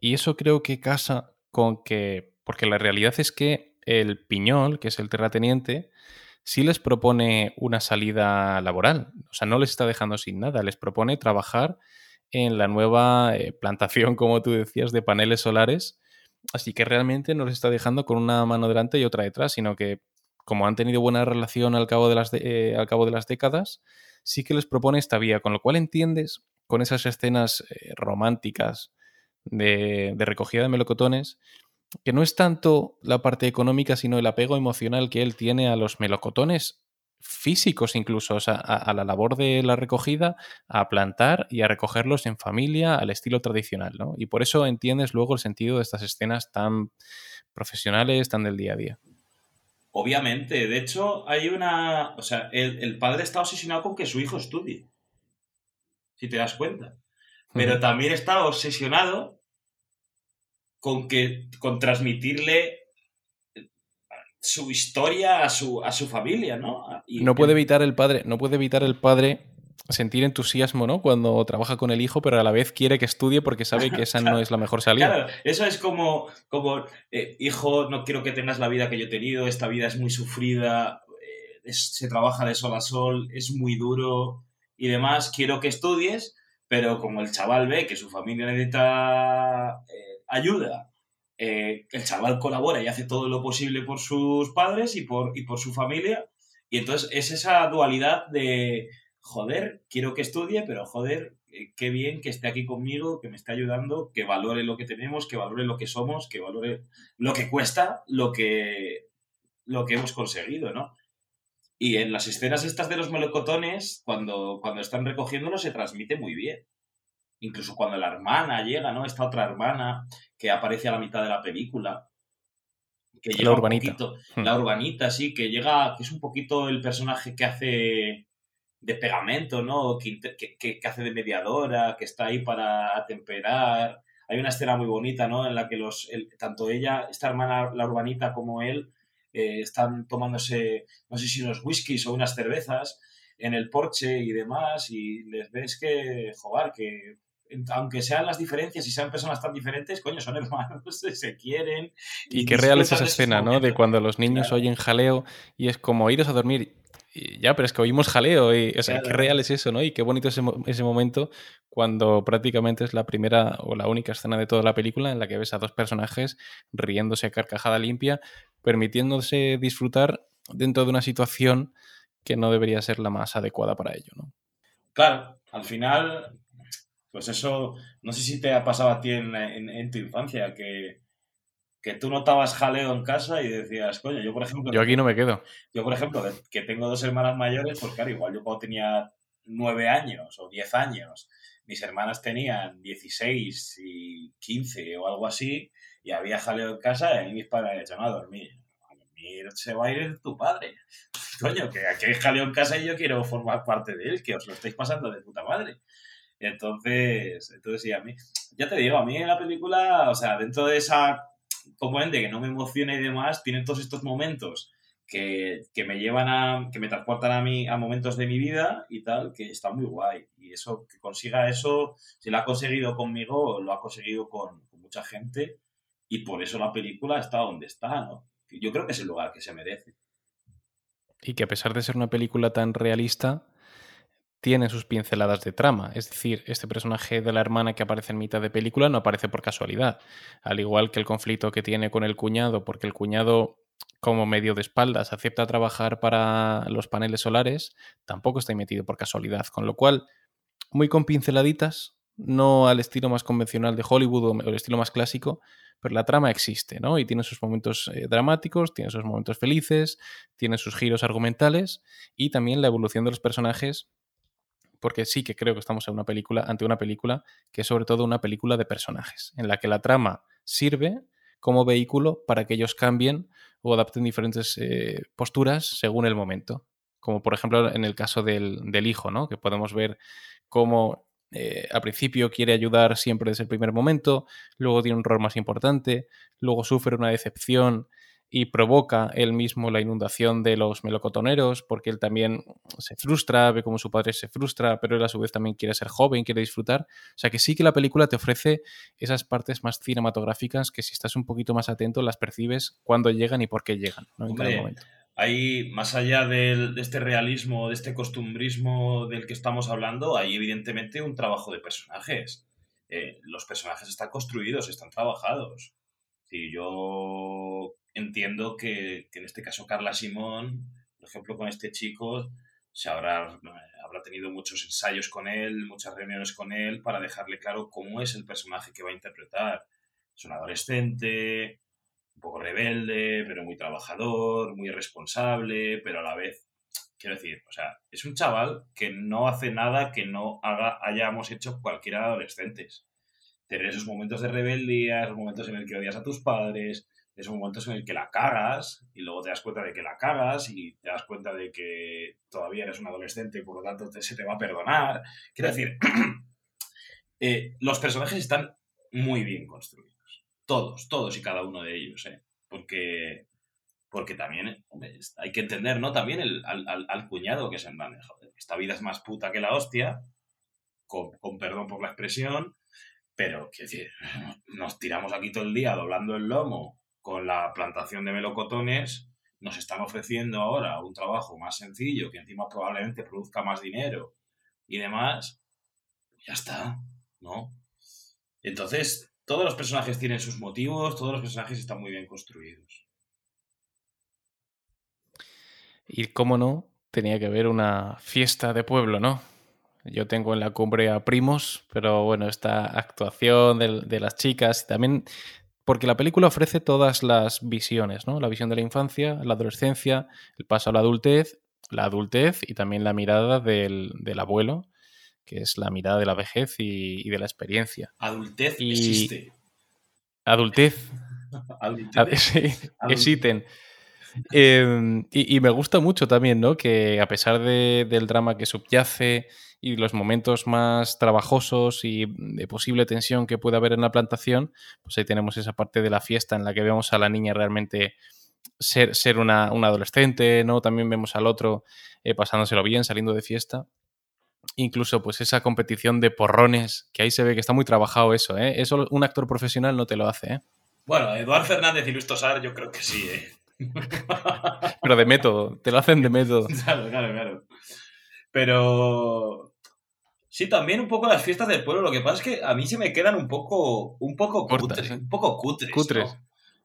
Y eso creo que casa con que, porque la realidad es que el Piñol, que es el terrateniente, sí les propone una salida laboral. O sea, no les está dejando sin nada, les propone trabajar en la nueva eh, plantación, como tú decías, de paneles solares. Así que realmente no les está dejando con una mano delante y otra detrás, sino que como han tenido buena relación al cabo de las, eh, al cabo de las décadas, sí que les propone esta vía, con lo cual entiendes con esas escenas eh, románticas de, recogida de melocotones, que no es tanto la parte económica, sino el apego emocional que él tiene a los melocotones físicos incluso, a, la labor de la recogida, a plantar y a recogerlos en familia al estilo tradicional, ¿no? Y por eso entiendes luego el sentido de estas escenas tan profesionales, tan del día a día. Obviamente, de hecho, hay una. O sea, el, el padre está obsesionado con que su hijo estudie. Si te das cuenta. Pero también está obsesionado con que. con transmitirle su historia a su, a su familia, ¿no? Y No puede evitar el padre, no puede evitar el padre sentir entusiasmo, ¿no? Cuando trabaja con el hijo, pero a la vez quiere que estudie porque sabe que esa no es la mejor salida. Claro, eso es como, como eh, hijo, no quiero que tengas la vida que yo he tenido, esta vida es muy sufrida, eh, es- se trabaja de sol a sol, es muy duro y demás, quiero que estudies, pero como el chaval ve que su familia necesita eh, ayuda, eh, el chaval colabora y hace todo lo posible por sus padres y por, y por su familia, y entonces es esa dualidad de, joder, quiero que estudie, pero joder, eh, qué bien que esté aquí conmigo, que me esté ayudando, que valore lo que tenemos, que valore lo que somos, que valore lo que cuesta, lo que, lo que hemos conseguido, ¿no? Y en las escenas estas de los melocotones, cuando, cuando están recogiéndolo, se transmite muy bien. Incluso cuando la hermana llega, ¿no? Esta otra hermana que aparece a la mitad de la película. Que llega La un urbanita. poquito- Hmm. la urbanita, sí, que llega, que es un poquito el personaje que hace de pegamento, ¿no? Que- que hace de mediadora, que está ahí para atemperar. Hay una escena muy bonita, ¿no? En la que los, el- tanto ella, esta hermana, la urbanita, como él, eh, están tomándose, no sé si unos whiskies o unas cervezas en el porche y demás, y les ves que, joder, que aunque sean las diferencias y sean personas tan diferentes, coño, son hermanos, se quieren. Y qué real es esa escena, ¿no? De cuando los niños Claro. oyen jaleo y es como iros a dormir. Y ya, pero es que oímos jaleo. Y, o sea, qué real es eso, ¿no? Y qué bonito ese, ese momento cuando prácticamente es la primera o la única escena de toda la película en la que ves a dos personajes riéndose a carcajada limpia, permitiéndose disfrutar dentro de una situación que no debería ser la más adecuada para ello, ¿no? Claro, al final, pues eso, no sé si te ha pasado a ti en, en- en tu infancia, que, que tú notabas jaleo en casa y decías, coño, yo por ejemplo, Yo aquí no me quedo. yo por ejemplo, que- tengo dos hermanas mayores, pues claro, igual yo cuando tenía nueve años o diez años, mis hermanas tenían 16 y 15 o algo así, y había jaleo en casa y mis padres me "No, a dormir. A dormir se va a ir tu padre. Coño, que aquí hay jaleo en casa y yo quiero formar parte de él, que os lo estáis pasando de puta madre. Entonces, entonces sí, a mí, ya te digo, a mí en la película, o sea, dentro de esa componente que no me emociona y demás, tienen todos estos momentos que, que me llevan a, que me transportan a mí a momentos de mi vida y tal, que está muy guay. Y eso, que consiga eso, si lo ha conseguido conmigo, lo ha conseguido con, con mucha gente y por eso la película está donde está, ¿no? Yo creo que es el lugar que se merece. y que a pesar de ser una película tan realista, tiene sus pinceladas de trama. Es decir, este personaje de la hermana que aparece en mitad de película no aparece por casualidad. Al igual que el conflicto que tiene con el cuñado, porque el cuñado, como medio de espaldas, acepta trabajar para los paneles solares, tampoco está metido por casualidad. Con lo cual, muy con pinceladitas, no al estilo más convencional de Hollywood o el estilo más clásico, pero la trama existe, ¿no? Y tiene sus momentos eh, dramáticos, tiene sus momentos felices, tiene sus giros argumentales y también la evolución de los personajes, porque sí que creo que estamos una película, ante una película que es sobre todo una película de personajes, en la que la trama sirve como vehículo para que ellos cambien o adapten diferentes eh, posturas según el momento. Como por ejemplo en el caso del, del hijo, ¿no? Que podemos ver cómo eh, al principio quiere ayudar siempre desde el primer momento, luego tiene un rol más importante, luego sufre una decepción y provoca él mismo la inundación de los melocotoneros porque él también se frustra, ve cómo su padre se frustra, pero él a su vez también quiere ser joven, quiere disfrutar. O sea que sí que la película te ofrece esas partes más cinematográficas que si estás un poquito más atento las percibes cuando llegan y por qué llegan ¿no? en cada Hombre, momento. Hay, más allá del- de este realismo, de este costumbrismo del que estamos hablando, hay evidentemente un trabajo de personajes. Eh, los personajes están construidos, están trabajados. Sí, yo entiendo que, que en este caso Carla Simón, por ejemplo, con este chico, se habrá, eh, habrá tenido muchos ensayos con él, muchas reuniones con él para dejarle claro cómo es el personaje que va a interpretar. Es un adolescente, un poco rebelde, pero muy trabajador, muy responsable, pero a la vez, quiero decir, o sea, es un chaval que no hace nada que no haga, hayamos hecho cualquiera de adolescentes. Tener esos momentos de rebeldía, esos momentos en el que odias a tus padres, esos momentos en el que la cagas y luego te das cuenta de que la cagas y te das cuenta de que todavía eres un adolescente y por lo tanto se te va a perdonar. Quiero decir, eh, los personajes están muy bien construidos. Todos, todos y cada uno de ellos, ¿eh? Porque, porque también hay que entender, ¿no? También el, al, al- cuñado que es en plan, de, joder, esta vida es más puta que la hostia, con, con perdón por la expresión, pero quiero decir, nos tiramos aquí todo el día doblando el lomo con la plantación de melocotones, nos están ofreciendo ahora un trabajo más sencillo, que encima probablemente produzca más dinero y demás, ya está, ¿no? Entonces, todos los personajes tienen sus motivos, todos los personajes están muy bien construidos. Y cómo no, tenía que haber una fiesta de pueblo, ¿no? Yo tengo en la cumbre a primos, pero bueno, esta actuación de, de las chicas y también porque la película ofrece todas las visiones, ¿no? La visión de la infancia, la adolescencia, el paso a la adultez, la adultez y también la mirada del, del abuelo, que es la mirada de la vejez y, y de la experiencia. Adultez Y- existe. Adultez, Adultez sí, Adultez. existen. Y, y me gusta mucho también, ¿no? Que a pesar de- del drama que subyace y los momentos más trabajosos y de posible tensión que puede haber en la plantación, pues ahí tenemos esa parte de la fiesta en la que vemos a la niña realmente ser, ser una, una adolescente, ¿no? También vemos al otro eh, pasándoselo bien, saliendo de fiesta. Incluso, pues, esa competición de porrones, que ahí se ve que está muy trabajado eso, ¿eh? Eso un actor profesional no te lo hace, ¿eh? Bueno, Eduard Fernández y Luis Tosar, yo creo que sí, ¿eh? Pero de método, te lo hacen de método. Claro, claro, claro. Pero sí, también un poco las fiestas del pueblo. Lo que pasa es que a mí se me quedan un poco, un poco Cortas, cutres, ¿eh? un poco cutres. Cutres. ¿no?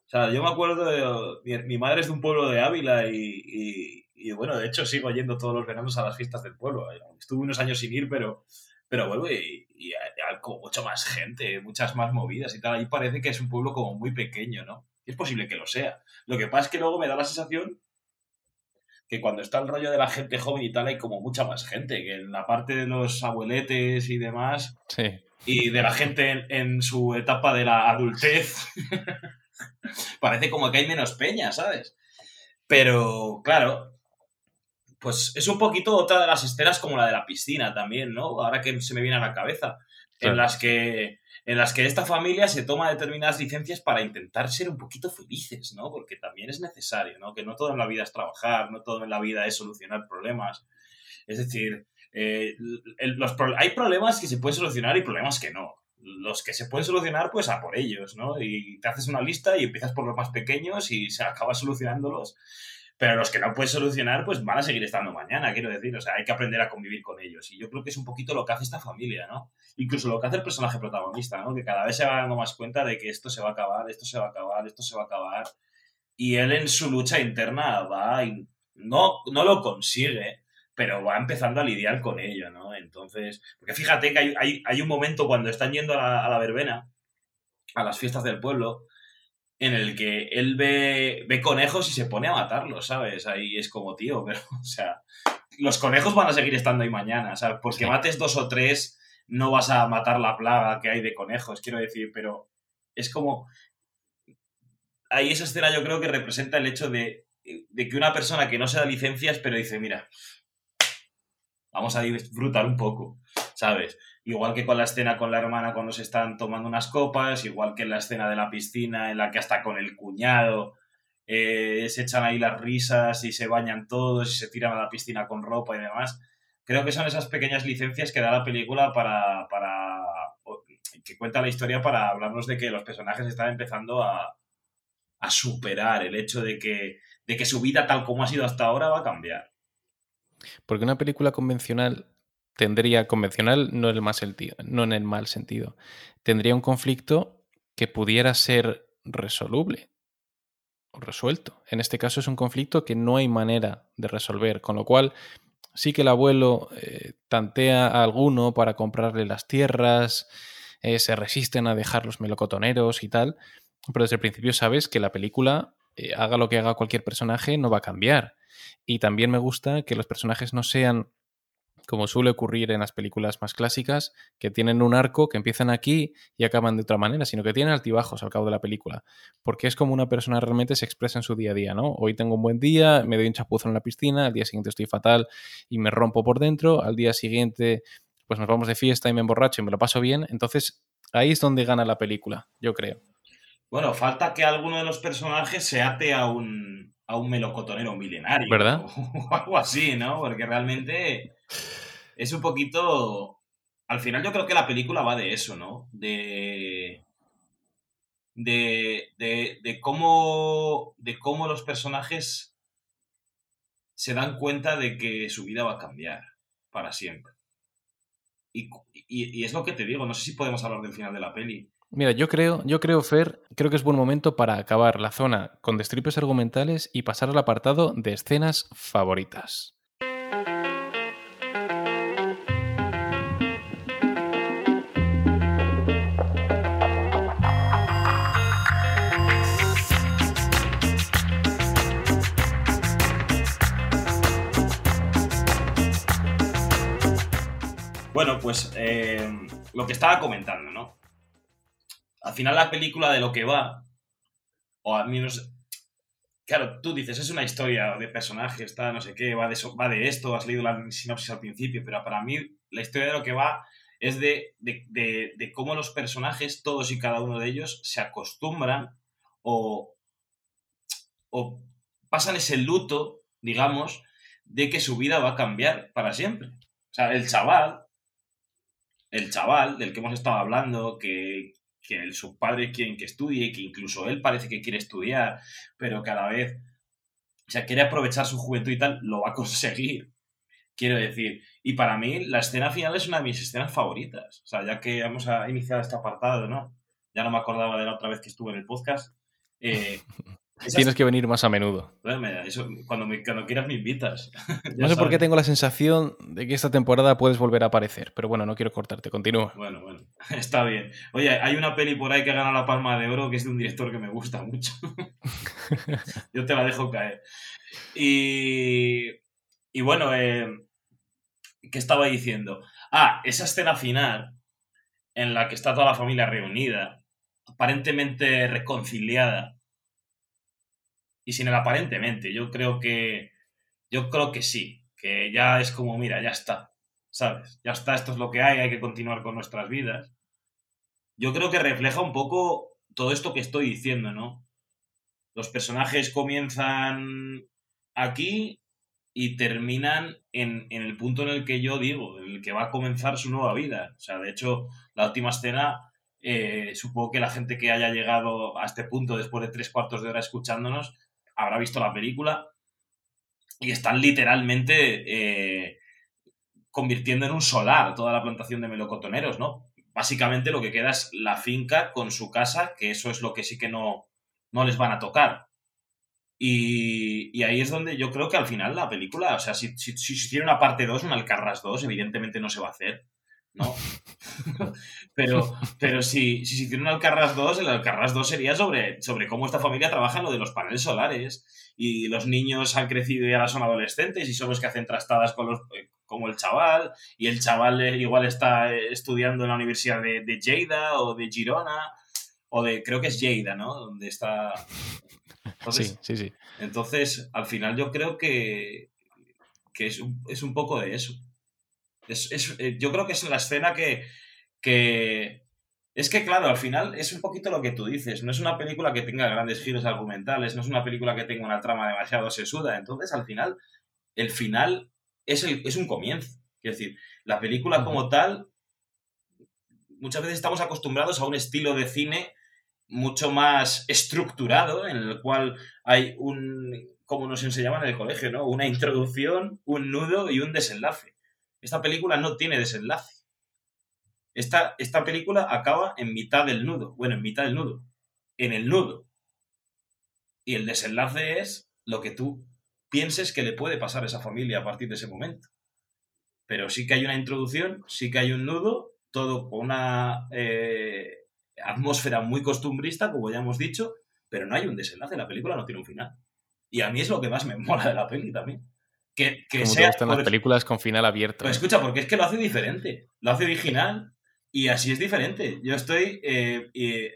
O sea, yo me acuerdo de mi, mi madre es de un pueblo de Ávila y, y- y, bueno, de hecho sigo yendo todos los veranos a las fiestas del pueblo. Estuve unos años sin ir, pero pero vuelvo y, y hay, hay como mucho más gente, muchas más movidas y tal. Ahí parece que es un pueblo como muy pequeño, ¿no? Y es posible que lo sea. Lo que pasa es que luego me da la sensación que cuando está el rollo de la gente joven y tal hay como mucha más gente, que en la parte de los abueletes y demás, Sí. y de la gente en, en su etapa de la adultez, parece como que hay menos peña, ¿sabes? Pero, claro, pues es un poquito otra de las escenas como la de la piscina también, ¿no? Ahora que se me viene a la cabeza, Claro. en las que en las que esta familia se toma determinadas licencias para intentar ser un poquito felices, ¿no? Porque también es necesario, ¿no? Que no todo en la vida es trabajar, no todo en la vida es solucionar problemas. Es decir, eh, los hay problemas que se pueden solucionar y problemas que no. Los que se pueden solucionar, pues a por ellos, ¿no? Y te haces una lista y empiezas por los más pequeños y se acaba solucionándolos. Pero los que no puedes solucionar, pues van a seguir estando mañana, quiero decir. O sea, hay que aprender a convivir con ellos. Y yo creo que es un poquito lo que hace esta familia, ¿no? Incluso lo que hace el personaje protagonista, ¿no? Que cada vez se va dando más cuenta de que esto se va a acabar, esto se va a acabar, esto se va a acabar. Y él en su lucha interna va y no, no lo consigue, pero va empezando a lidiar con ello, ¿no? Entonces, porque fíjate que hay, hay, hay un momento cuando están yendo a la, a la verbena, a las fiestas del pueblo, en el que él ve, ve conejos y se pone a matarlos, ¿sabes? Ahí es como, tío, pero, o sea, los conejos van a seguir estando ahí mañana, ¿sabes? Porque Sí. mates dos o tres, no vas a matar la plaga que hay de conejos, quiero decir, pero es como... Ahí esa escena yo creo que representa el hecho de, de que una persona que no se da licencias, pero dice, mira, vamos a disfrutar un poco, ¿sabes? Igual que con la escena con la hermana cuando se están tomando unas copas, igual que en la escena de la piscina en la que hasta con el cuñado eh, se echan ahí las risas y se bañan todos y se tiran a la piscina con ropa y demás. Creo que son esas pequeñas licencias que da la película para, para que cuenta la historia para hablarnos de que los personajes están empezando a, a superar el hecho de que, de que su vida tal como ha sido hasta ahora va a cambiar. Porque una película convencional tendría, convencional no en el mal sentido, no en el mal sentido, tendría un conflicto que pudiera ser resoluble o resuelto. En este caso es un conflicto que no hay manera de resolver, con lo cual sí que el abuelo eh, tantea a alguno para comprarle las tierras, eh, se resisten a dejar los melocotoneros y tal, pero desde el principio sabes que la película, eh, haga lo que haga cualquier personaje, no va a cambiar. Y también me gusta que los personajes no sean, como suele ocurrir en las películas más clásicas, que tienen un arco que empiezan aquí y acaban de otra manera, sino que tienen altibajos al cabo de la película. Porque es como una persona realmente se expresa en su día a día, ¿no? Hoy tengo un buen día, me doy un chapuzo en la piscina, al día siguiente estoy fatal y me rompo por dentro, al día siguiente pues nos vamos de fiesta y me emborracho y me lo paso bien. Entonces ahí es donde gana la película, yo creo. Bueno, falta que alguno de los personajes se ate a un, a un melocotonero milenario. ¿Verdad? O algo así, ¿no? Porque realmente es un poquito... Al final yo creo que la película va de eso, ¿no? De... De, de, de cómo, de cómo los personajes se dan cuenta de que su vida va a cambiar para siempre. Y, y- y es lo que te digo, no sé si podemos hablar del final de la peli. Mira, yo creo, yo creo, Fer, creo que es buen momento para acabar la zona con destripes argumentales y pasar al apartado de escenas favoritas. Bueno, pues eh, lo que estaba comentando, ¿no? Al final la película de lo que va, o al menos, claro, tú dices, es una historia de personajes, está no sé qué, va de, eso- va de esto, has leído la sinopsis al principio, pero para mí la historia de lo que va es de, de- de- cómo los personajes, todos y cada uno de ellos, se acostumbran o, o pasan ese luto, digamos, de que su vida va a cambiar para siempre. O sea, el chaval, el chaval del que hemos estado hablando, que, que el, sus padres quieren que estudie, que incluso él parece que quiere estudiar, pero que a la vez, o sea, quiere aprovechar su juventud y tal, lo va a conseguir. Quiero decir, y para mí la escena final es una de mis escenas favoritas. O sea, ya que hemos a- iniciado este apartado, ¿no? Ya no me acordaba de la otra vez que estuve en el podcast. Eh, Tienes que venir más a menudo. Eso, cuando, me- cuando quieras me invitas. No sé por qué tengo la sensación de que esta temporada puedes volver a aparecer, pero bueno, no quiero cortarte, continúa. Bueno, bueno, está bien. Oye, hay una peli por ahí que gana la Palma de Oro que es de un director que me gusta mucho. Yo te la dejo caer. Y, y bueno, eh, ¿qué estaba diciendo? Ah, esa escena final en la que está toda la familia reunida, aparentemente reconciliada. Y sin el aparentemente, yo creo que yo creo que sí, que ya es como, mira, ya está, ¿sabes? Ya está, esto es lo que hay, hay que continuar con nuestras vidas. Yo creo que refleja un poco todo esto que estoy diciendo, ¿no? Los personajes comienzan aquí y terminan en, en el punto en el que yo digo, en el que va a comenzar su nueva vida. O sea, de hecho, la última escena, eh, supongo que la gente que haya llegado a este punto después de tres cuartos de hora escuchándonos habrá visto la película y están literalmente eh, convirtiendo en un solar toda la plantación de melocotoneros, ¿no? Básicamente lo que queda es la finca con su casa, que eso es lo que sí que no, no les van a tocar. Y, y ahí es donde yo creo que al final la película, o sea, si, si, si hiciera una parte 2, un Alcarras 2, evidentemente no se va a hacer, ¿no? pero pero si, si se hiciera un Alcarras 2, el Alcarras 2 sería sobre, sobre cómo esta familia trabaja en lo de los paneles solares y los niños han crecido y ahora son adolescentes y son los que hacen trastadas con los, eh, como el chaval y el chaval eh, igual está eh, estudiando en la universidad de, de Lleida o de Girona o de, creo que es Lleida, ¿no? Donde está... Entonces, Sí, sí, sí. entonces, al final yo creo que, que es, un, es un poco de eso. Es, es- eh, yo creo que es la escena que, que... Es que, claro, al final es un poquito lo que tú dices. No es una película que tenga grandes giros argumentales, no es una película que tenga una trama demasiado sesuda. Entonces, al final, el final es, el, es un comienzo. Es decir, la película como tal, muchas veces estamos acostumbrados a un estilo de cine mucho más estructurado, en el cual hay un, como nos enseñaban en el colegio, ¿no? Una introducción, un nudo y un desenlace. Esta película no tiene desenlace. Esta, esta película acaba en mitad del nudo. Bueno, en mitad del nudo. En el nudo. Y el desenlace es lo que tú pienses que le puede pasar a esa familia a partir de ese momento. Pero sí que hay una introducción, sí que hay un nudo, todo con una eh, atmósfera muy costumbrista, como ya hemos dicho, pero no hay un desenlace. La película no tiene un final. Y a mí es lo que más me mola de la peli también. Que, que Como te sea. gustan las películas con final abierto. pues escucha, porque es que lo hace diferente, lo hace original y así es diferente. Yo estoy eh, eh,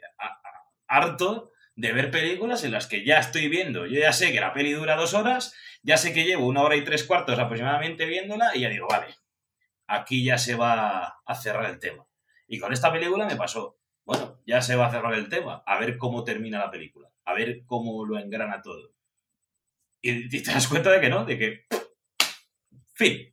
harto de ver películas en las que ya estoy viendo, yo ya sé que la peli dura dos horas, ya sé que llevo una hora y tres cuartos aproximadamente viéndola y ya digo, vale, aquí ya se va a cerrar el tema. Y con esta película me pasó, bueno, ya se va a cerrar el tema, a ver cómo termina la película, a ver cómo lo engrana todo. Y y te das cuenta de que no, de que... Fin.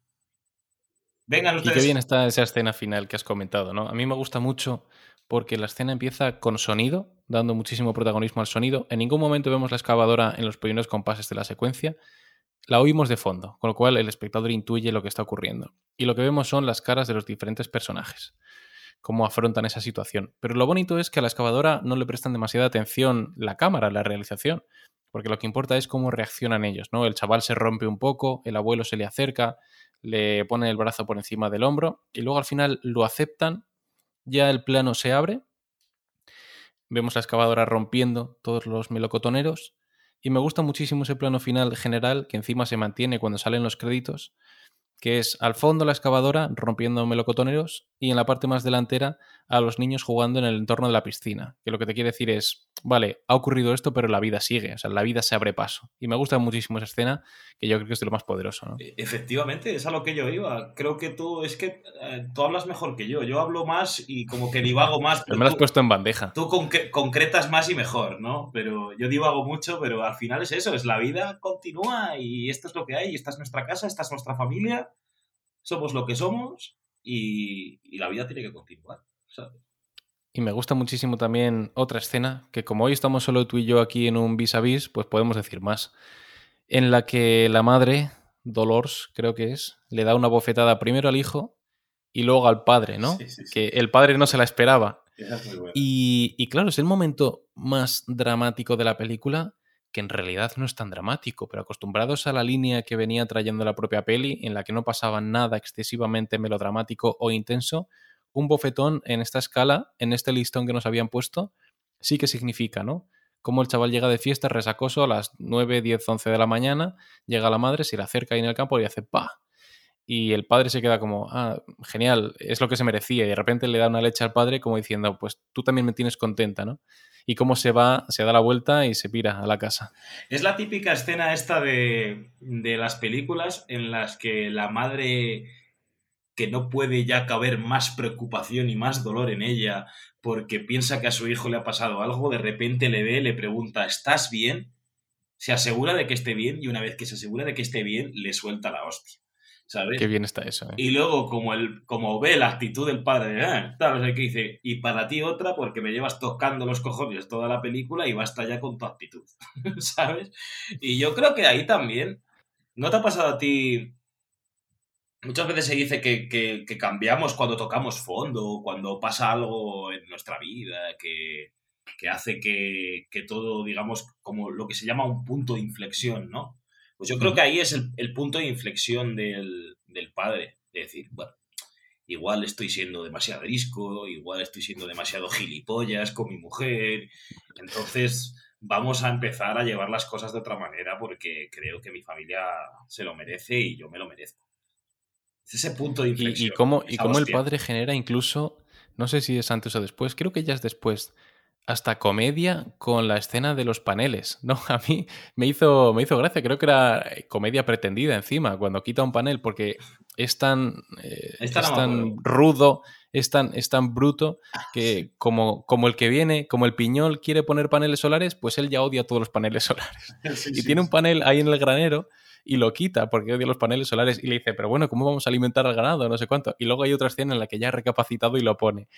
Vengan Y ustedes. qué bien está esa escena final que has comentado, ¿no? A mí me gusta mucho porque la escena empieza con sonido, dando muchísimo protagonismo al sonido. En ningún momento vemos la excavadora en los primeros compases de la secuencia. La oímos de fondo, con lo cual el espectador intuye lo que está ocurriendo. Y lo que vemos son las caras de los diferentes personajes, cómo afrontan esa situación. Pero lo bonito es que a la excavadora no le prestan demasiada atención la cámara, la realización, porque lo que importa es cómo reaccionan ellos, ¿no? El chaval se rompe un poco, el abuelo se le acerca, le pone el brazo por encima del hombro y luego al final lo aceptan, ya el plano se abre, vemos la excavadora rompiendo todos los melocotoneros y me gusta muchísimo ese plano final general que encima se mantiene cuando salen los créditos, que es al fondo la excavadora rompiendo melocotoneros y en la parte más delantera a los niños jugando en el entorno de la piscina, que lo que te quiere decir es, vale, ha ocurrido esto, pero la vida sigue, o sea, la vida se abre paso. Y me gusta muchísimo esa escena, que yo creo que es de lo más poderoso, ¿no? E- Efectivamente, es a lo que yo iba. Creo que tú, es que eh, tú hablas mejor que yo. Yo hablo más y como que divago más. Pero me lo has puesto en bandeja. Tú concre- concretas más y mejor, ¿no? Pero yo divago mucho, pero al final es eso, es la vida continúa y esto es lo que hay, esta es nuestra casa, esta es nuestra familia, somos lo que somos y, y la vida tiene que continuar. ¿sabes? Y me gusta muchísimo también otra escena, que como hoy estamos solo tú y yo aquí en un vis a vis, pues podemos decir más. En la que la madre, Dolores, creo que es, le da una bofetada primero al hijo y luego al padre, ¿no? Sí, sí, sí. Que el padre no se la esperaba. Esa es muy buena. Y, y claro, es el momento más dramático de la película, que en realidad no es tan dramático, pero acostumbrados a la línea que venía trayendo la propia peli, en la que no pasaba nada excesivamente melodramático o intenso, un bofetón en esta escala, en este listón que nos habían puesto, sí que significa, ¿no? Como el chaval llega de fiesta resacoso a las 9, 10, 11 de la mañana, llega la madre, se le acerca ahí en el campo y hace ¡pa! Y el padre se queda como, ah, genial, es lo que se merecía. Y de repente le da una leche al padre como diciendo, pues tú también me tienes contenta, ¿no? Y cómo se va, se da la vuelta y se pira a la casa. Es la típica escena esta de, de las películas en las que la madre que no puede ya caber más preocupación y más dolor en ella porque piensa que a su hijo le ha pasado algo, de repente le ve, le pregunta, ¿estás bien? Se asegura de que esté bien y una vez que se asegura de que esté bien, le suelta la hostia. ¿Sabes? Qué bien está eso, ¿eh? Y luego, como, el, como ve la actitud del padre, ah, tal, no sé qué dice, y para ti otra porque me llevas tocando los cojones toda la película y basta ya con tu actitud, ¿sabes? Y yo creo que ahí también, ¿no te ha pasado a ti? Muchas veces se dice que, que- que cambiamos cuando tocamos fondo, cuando pasa algo en nuestra vida, que, que hace que, que todo, digamos, como lo que se llama un punto de inflexión, ¿no? Pues yo creo que ahí es el, el punto de inflexión del, del padre. De decir, bueno, igual estoy siendo demasiado arisco, igual estoy siendo demasiado gilipollas con mi mujer. Entonces, vamos a empezar a llevar las cosas de otra manera porque creo que mi familia se lo merece y yo me lo merezco. Es ese punto de Y, inflexión. y cómo, y esa cómo el padre genera incluso, no sé si es antes o después, creo que ya es después, hasta comedia con la escena de los paneles, ¿no? A mí me hizo, me hizo gracia, creo que era eh, comedia pretendida encima, cuando quita un panel, porque es tan, eh, es tan rudo, es tan, es tan bruto que como, como el que viene, como el piñol quiere poner paneles solares, pues él ya odia todos los paneles solares. Sí, Y sí, tiene un panel ahí en el granero y lo quita porque odia los paneles solares y le dice, pero bueno, ¿cómo vamos a alimentar al ganado? No sé cuánto. Y luego hay otra escena en la que ya ha recapacitado y lo pone.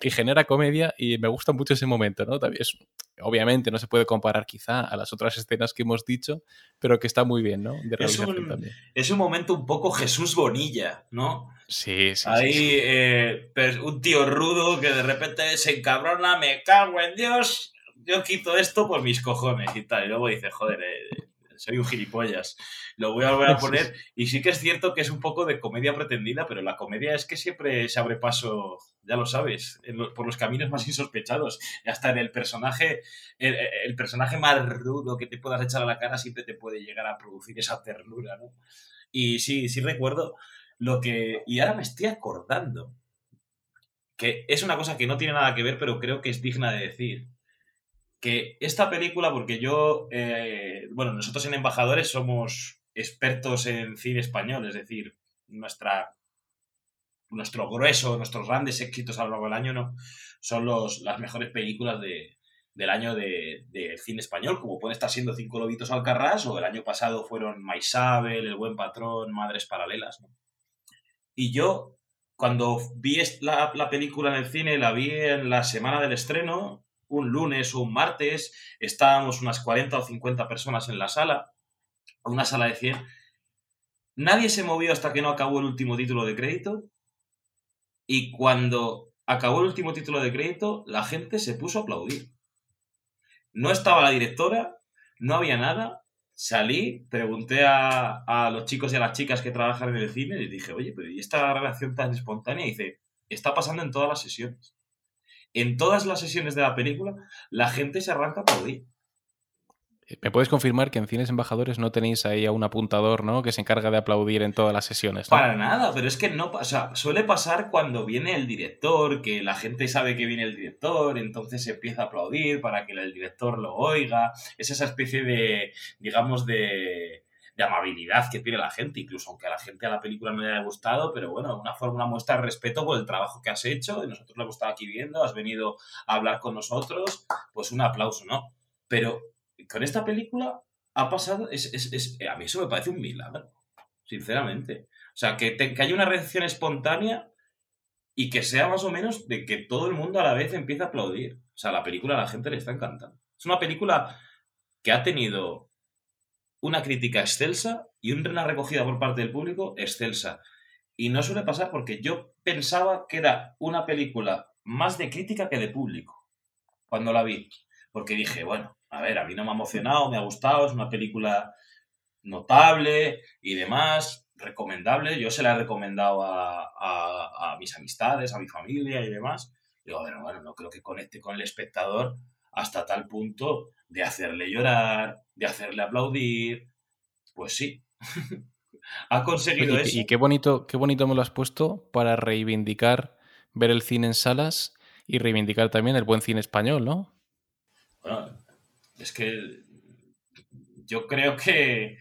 Y genera comedia y me gusta mucho ese momento, ¿no? También es, obviamente no se puede comparar quizá a las otras escenas que hemos dicho, pero que está muy bien, ¿no? De Es un, también. es un momento un poco Jesús Bonilla, ¿no? Sí, sí, Ahí sí. eh, pues, un tío rudo que de repente se encabrona, me cago en Dios, yo quito esto por mis cojones y tal. Y luego dice, joder, eh, soy un gilipollas. Lo voy a volver a poner. Y sí que es cierto que es un poco de comedia pretendida, pero la comedia es que siempre se abre paso, ya lo sabes, lo- por los caminos más insospechados. Y hasta en el personaje, el, el personaje más rudo que te puedas echar a la cara siempre te puede llegar a producir esa ternura, ¿no? Y sí, sí recuerdo lo que... Y ahora me estoy acordando que es una cosa que no tiene nada que ver, pero creo que es digna de decir. Que esta película, porque yo, eh, bueno, nosotros en Embajadores somos expertos en cine español, es decir, nuestra, nuestro grueso, nuestros grandes éxitos a lo largo del año no, son los, las mejores películas de, del año de, de cine español, como pueden estar siendo Cinco Lobitos Alcarrás, o el año pasado fueron Maisabel, El Buen Patrón, Madres Paralelas. ¿no? Y yo, cuando vi la película en el cine, la vi en la semana del estreno, un lunes o un martes, estábamos unas 40 o 50 personas en la sala, una sala de 100. Nadie se movió hasta que no acabó el último título de crédito. Y cuando acabó el último título de crédito, la gente se puso a aplaudir. No estaba la directora, no había nada. Salí, pregunté a, a los chicos y a las chicas que trabajan en el cine y dije, oye, pero ¿y esta relación tan espontánea? Y dice, está pasando en todas las sesiones. En todas las sesiones de la película, la gente se arranca a aplaudir. ¿Me puedes confirmar que en Cines Embajadores no tenéis ahí a un apuntador, ¿no? Que se encarga de aplaudir en todas las sesiones, ¿no? Para nada, pero es que no pasa. Suele pasar cuando viene el director, que la gente sabe que viene el director, entonces se empieza a aplaudir para que el director lo oiga. Es esa especie de, digamos, de, de amabilidad que tiene la gente, incluso aunque a la gente a la película no le haya gustado, pero bueno, una forma, muestra de respeto por el trabajo que has hecho, y nosotros lo hemos estado aquí viendo, has venido a hablar con nosotros, pues un aplauso, ¿no? Pero con esta película ha pasado, es, es- es- a mí eso me parece un milagro, sinceramente. O sea, que, te- que haya una reacción espontánea y que sea más o menos de que todo el mundo a la vez empieza a aplaudir. O sea, la película a la gente le está encantando. Es una película que ha tenido una crítica excelsa y una recogida por parte del público excelsa. Y no suele pasar porque yo pensaba que era una película más de crítica que de público cuando la vi. Porque dije, bueno, a ver, a mí no me ha emocionado, me ha gustado, es una película notable y demás, recomendable. Yo se la he recomendado a, a- a mis amistades, a mi familia y demás. Digo, bueno, bueno, no creo que conecte con el espectador hasta tal punto de hacerle llorar, de hacerle aplaudir. Pues sí, ha conseguido eso. y qué bonito, qué bonito me lo has puesto para reivindicar ver el cine en salas y reivindicar también el buen cine español, ¿no? Bueno, es que yo creo que...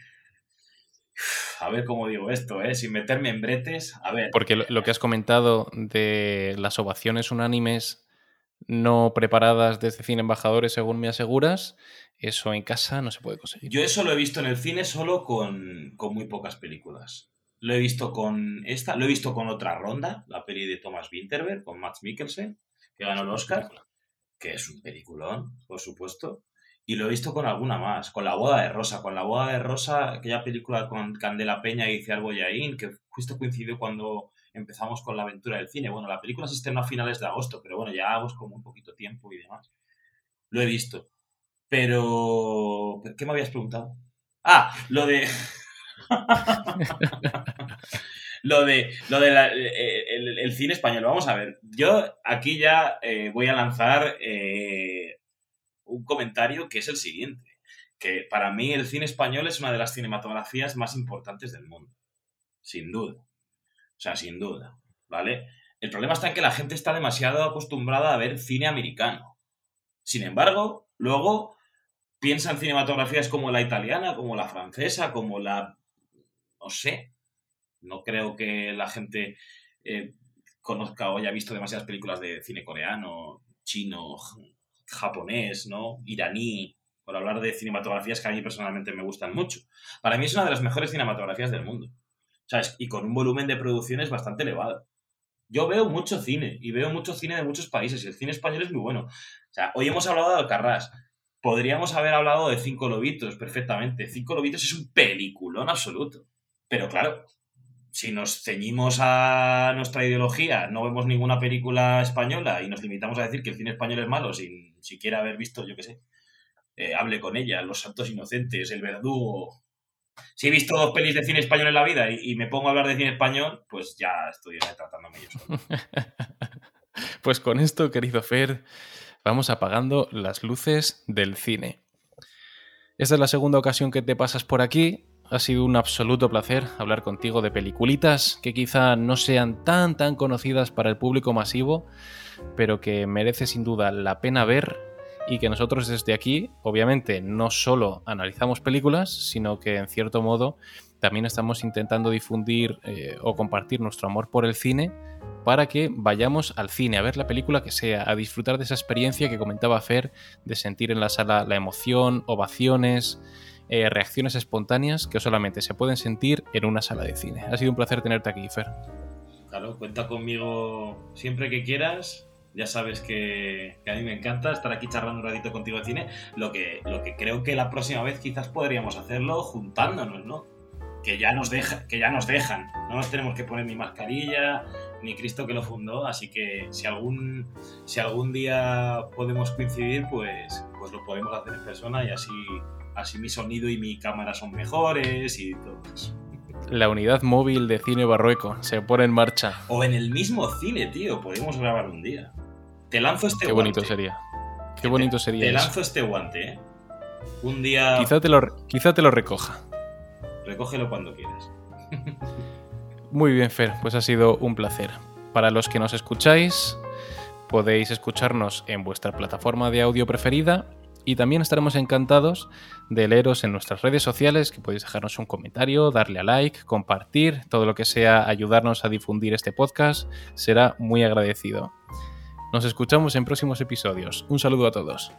A ver cómo digo esto, ¿eh? Sin meterme en bretes. A ver, Porque lo, lo que has comentado de las ovaciones unánimes no preparadas desde Cine Embajadores, según me aseguras, eso en casa no se puede conseguir. Yo eso lo he visto en el cine solo con, con muy pocas películas. Lo he visto con esta, lo he visto con otra ronda, la peli de Thomas Winterberg, con Max Mikkelsen, que ganó el Oscar, que es un peliculón, por supuesto. Y lo he visto con alguna más, con La Boda de Rosa. Con La Boda de Rosa, aquella película con Candela Peña y Ciar Boyaín, que justo coincidió cuando empezamos con la aventura del cine. Bueno, la película se estrenó a finales de agosto, pero bueno, ya llevamos como un poquito tiempo y demás. Lo he visto. Pero... ¿Qué me habías preguntado? Ah, lo de... lo de, lo de la- eh, el, el cine español. Vamos a ver. Yo aquí ya eh, voy a lanzar eh, un comentario que es el siguiente. Que para mí el cine español es una de las cinematografías más importantes del mundo. Sin duda. O sea, sin duda. ¿Vale? El problema está en que la gente está demasiado acostumbrada a ver cine americano. Sin embargo, luego piensa en cinematografías como la italiana, como la francesa, como la... no sé. No creo que la gente eh, conozca o haya visto demasiadas películas de cine coreano, chino, japonés, ¿no? Iraní, por hablar de cinematografías que a mí personalmente me gustan mucho. Para mí es una de las mejores cinematografías del mundo. ¿Sabes? Y con un volumen de producciones bastante elevado. Yo veo mucho cine y veo mucho cine de muchos países y el cine español es muy bueno. O sea, hoy hemos hablado de Alcarrás. Podríamos haber hablado de Cinco Lobitos perfectamente. Cinco Lobitos es un peliculón absoluto. Pero claro, si nos ceñimos a nuestra ideología, no vemos ninguna película española y nos limitamos a decir que el cine español es malo sin siquiera haber visto, yo qué sé, eh, Hable con ella, Los Santos Inocentes, El Verdugo. Si he visto dos pelis de cine español en la vida y, me pongo a hablar de cine español, pues ya estoy tratándome yo solo. Pues con esto, querido Fer, vamos apagando las luces del cine. Esta es la segunda ocasión que te pasas por aquí. Ha sido un absoluto placer hablar contigo de peliculitas que quizá no sean tan tan conocidas para el público masivo, pero que merece sin duda la pena ver y que nosotros desde aquí, obviamente, no solo analizamos películas, sino que en cierto modo también estamos intentando difundir eh, o compartir nuestro amor por el cine para que vayamos al cine a ver la película que sea, a disfrutar de esa experiencia que comentaba Fer, de sentir en la sala la emoción, ovaciones, eh, reacciones espontáneas que solamente se pueden sentir en una sala de cine. Ha sido un placer tenerte aquí, Fer. Claro, cuenta conmigo siempre que quieras. Ya sabes que, a mí me encanta estar aquí charlando un ratito contigo de cine. Lo que, lo que creo que la próxima vez quizás podríamos hacerlo juntándonos, ¿no? Que ya nos deja, que ya nos dejan. No nos tenemos que poner ni mascarilla, ni Cristo que lo fundó. Así que si algún, si algún día podemos coincidir, pues, pues lo podemos hacer en persona y así, así mi sonido y mi cámara son mejores y todo eso. La unidad móvil de cine barrueco se pone en marcha. O en el mismo cine, tío. Podemos grabar un día. Te lanzo este Qué guante. bonito sería. Qué bonito sería. Te eso. lanzo este guante, ¿eh? Un día. Quizá te, lo, quizá te lo recoja. Recógelo cuando quieras. Muy bien, Fer, pues ha sido un placer. Para los que nos escucháis, podéis escucharnos en vuestra plataforma de audio preferida y también estaremos encantados de leeros en nuestras redes sociales, que podéis dejarnos un comentario, darle a like, compartir, todo lo que sea ayudarnos a difundir este podcast, será muy agradecido. Nos escuchamos en próximos episodios. Un saludo a todos.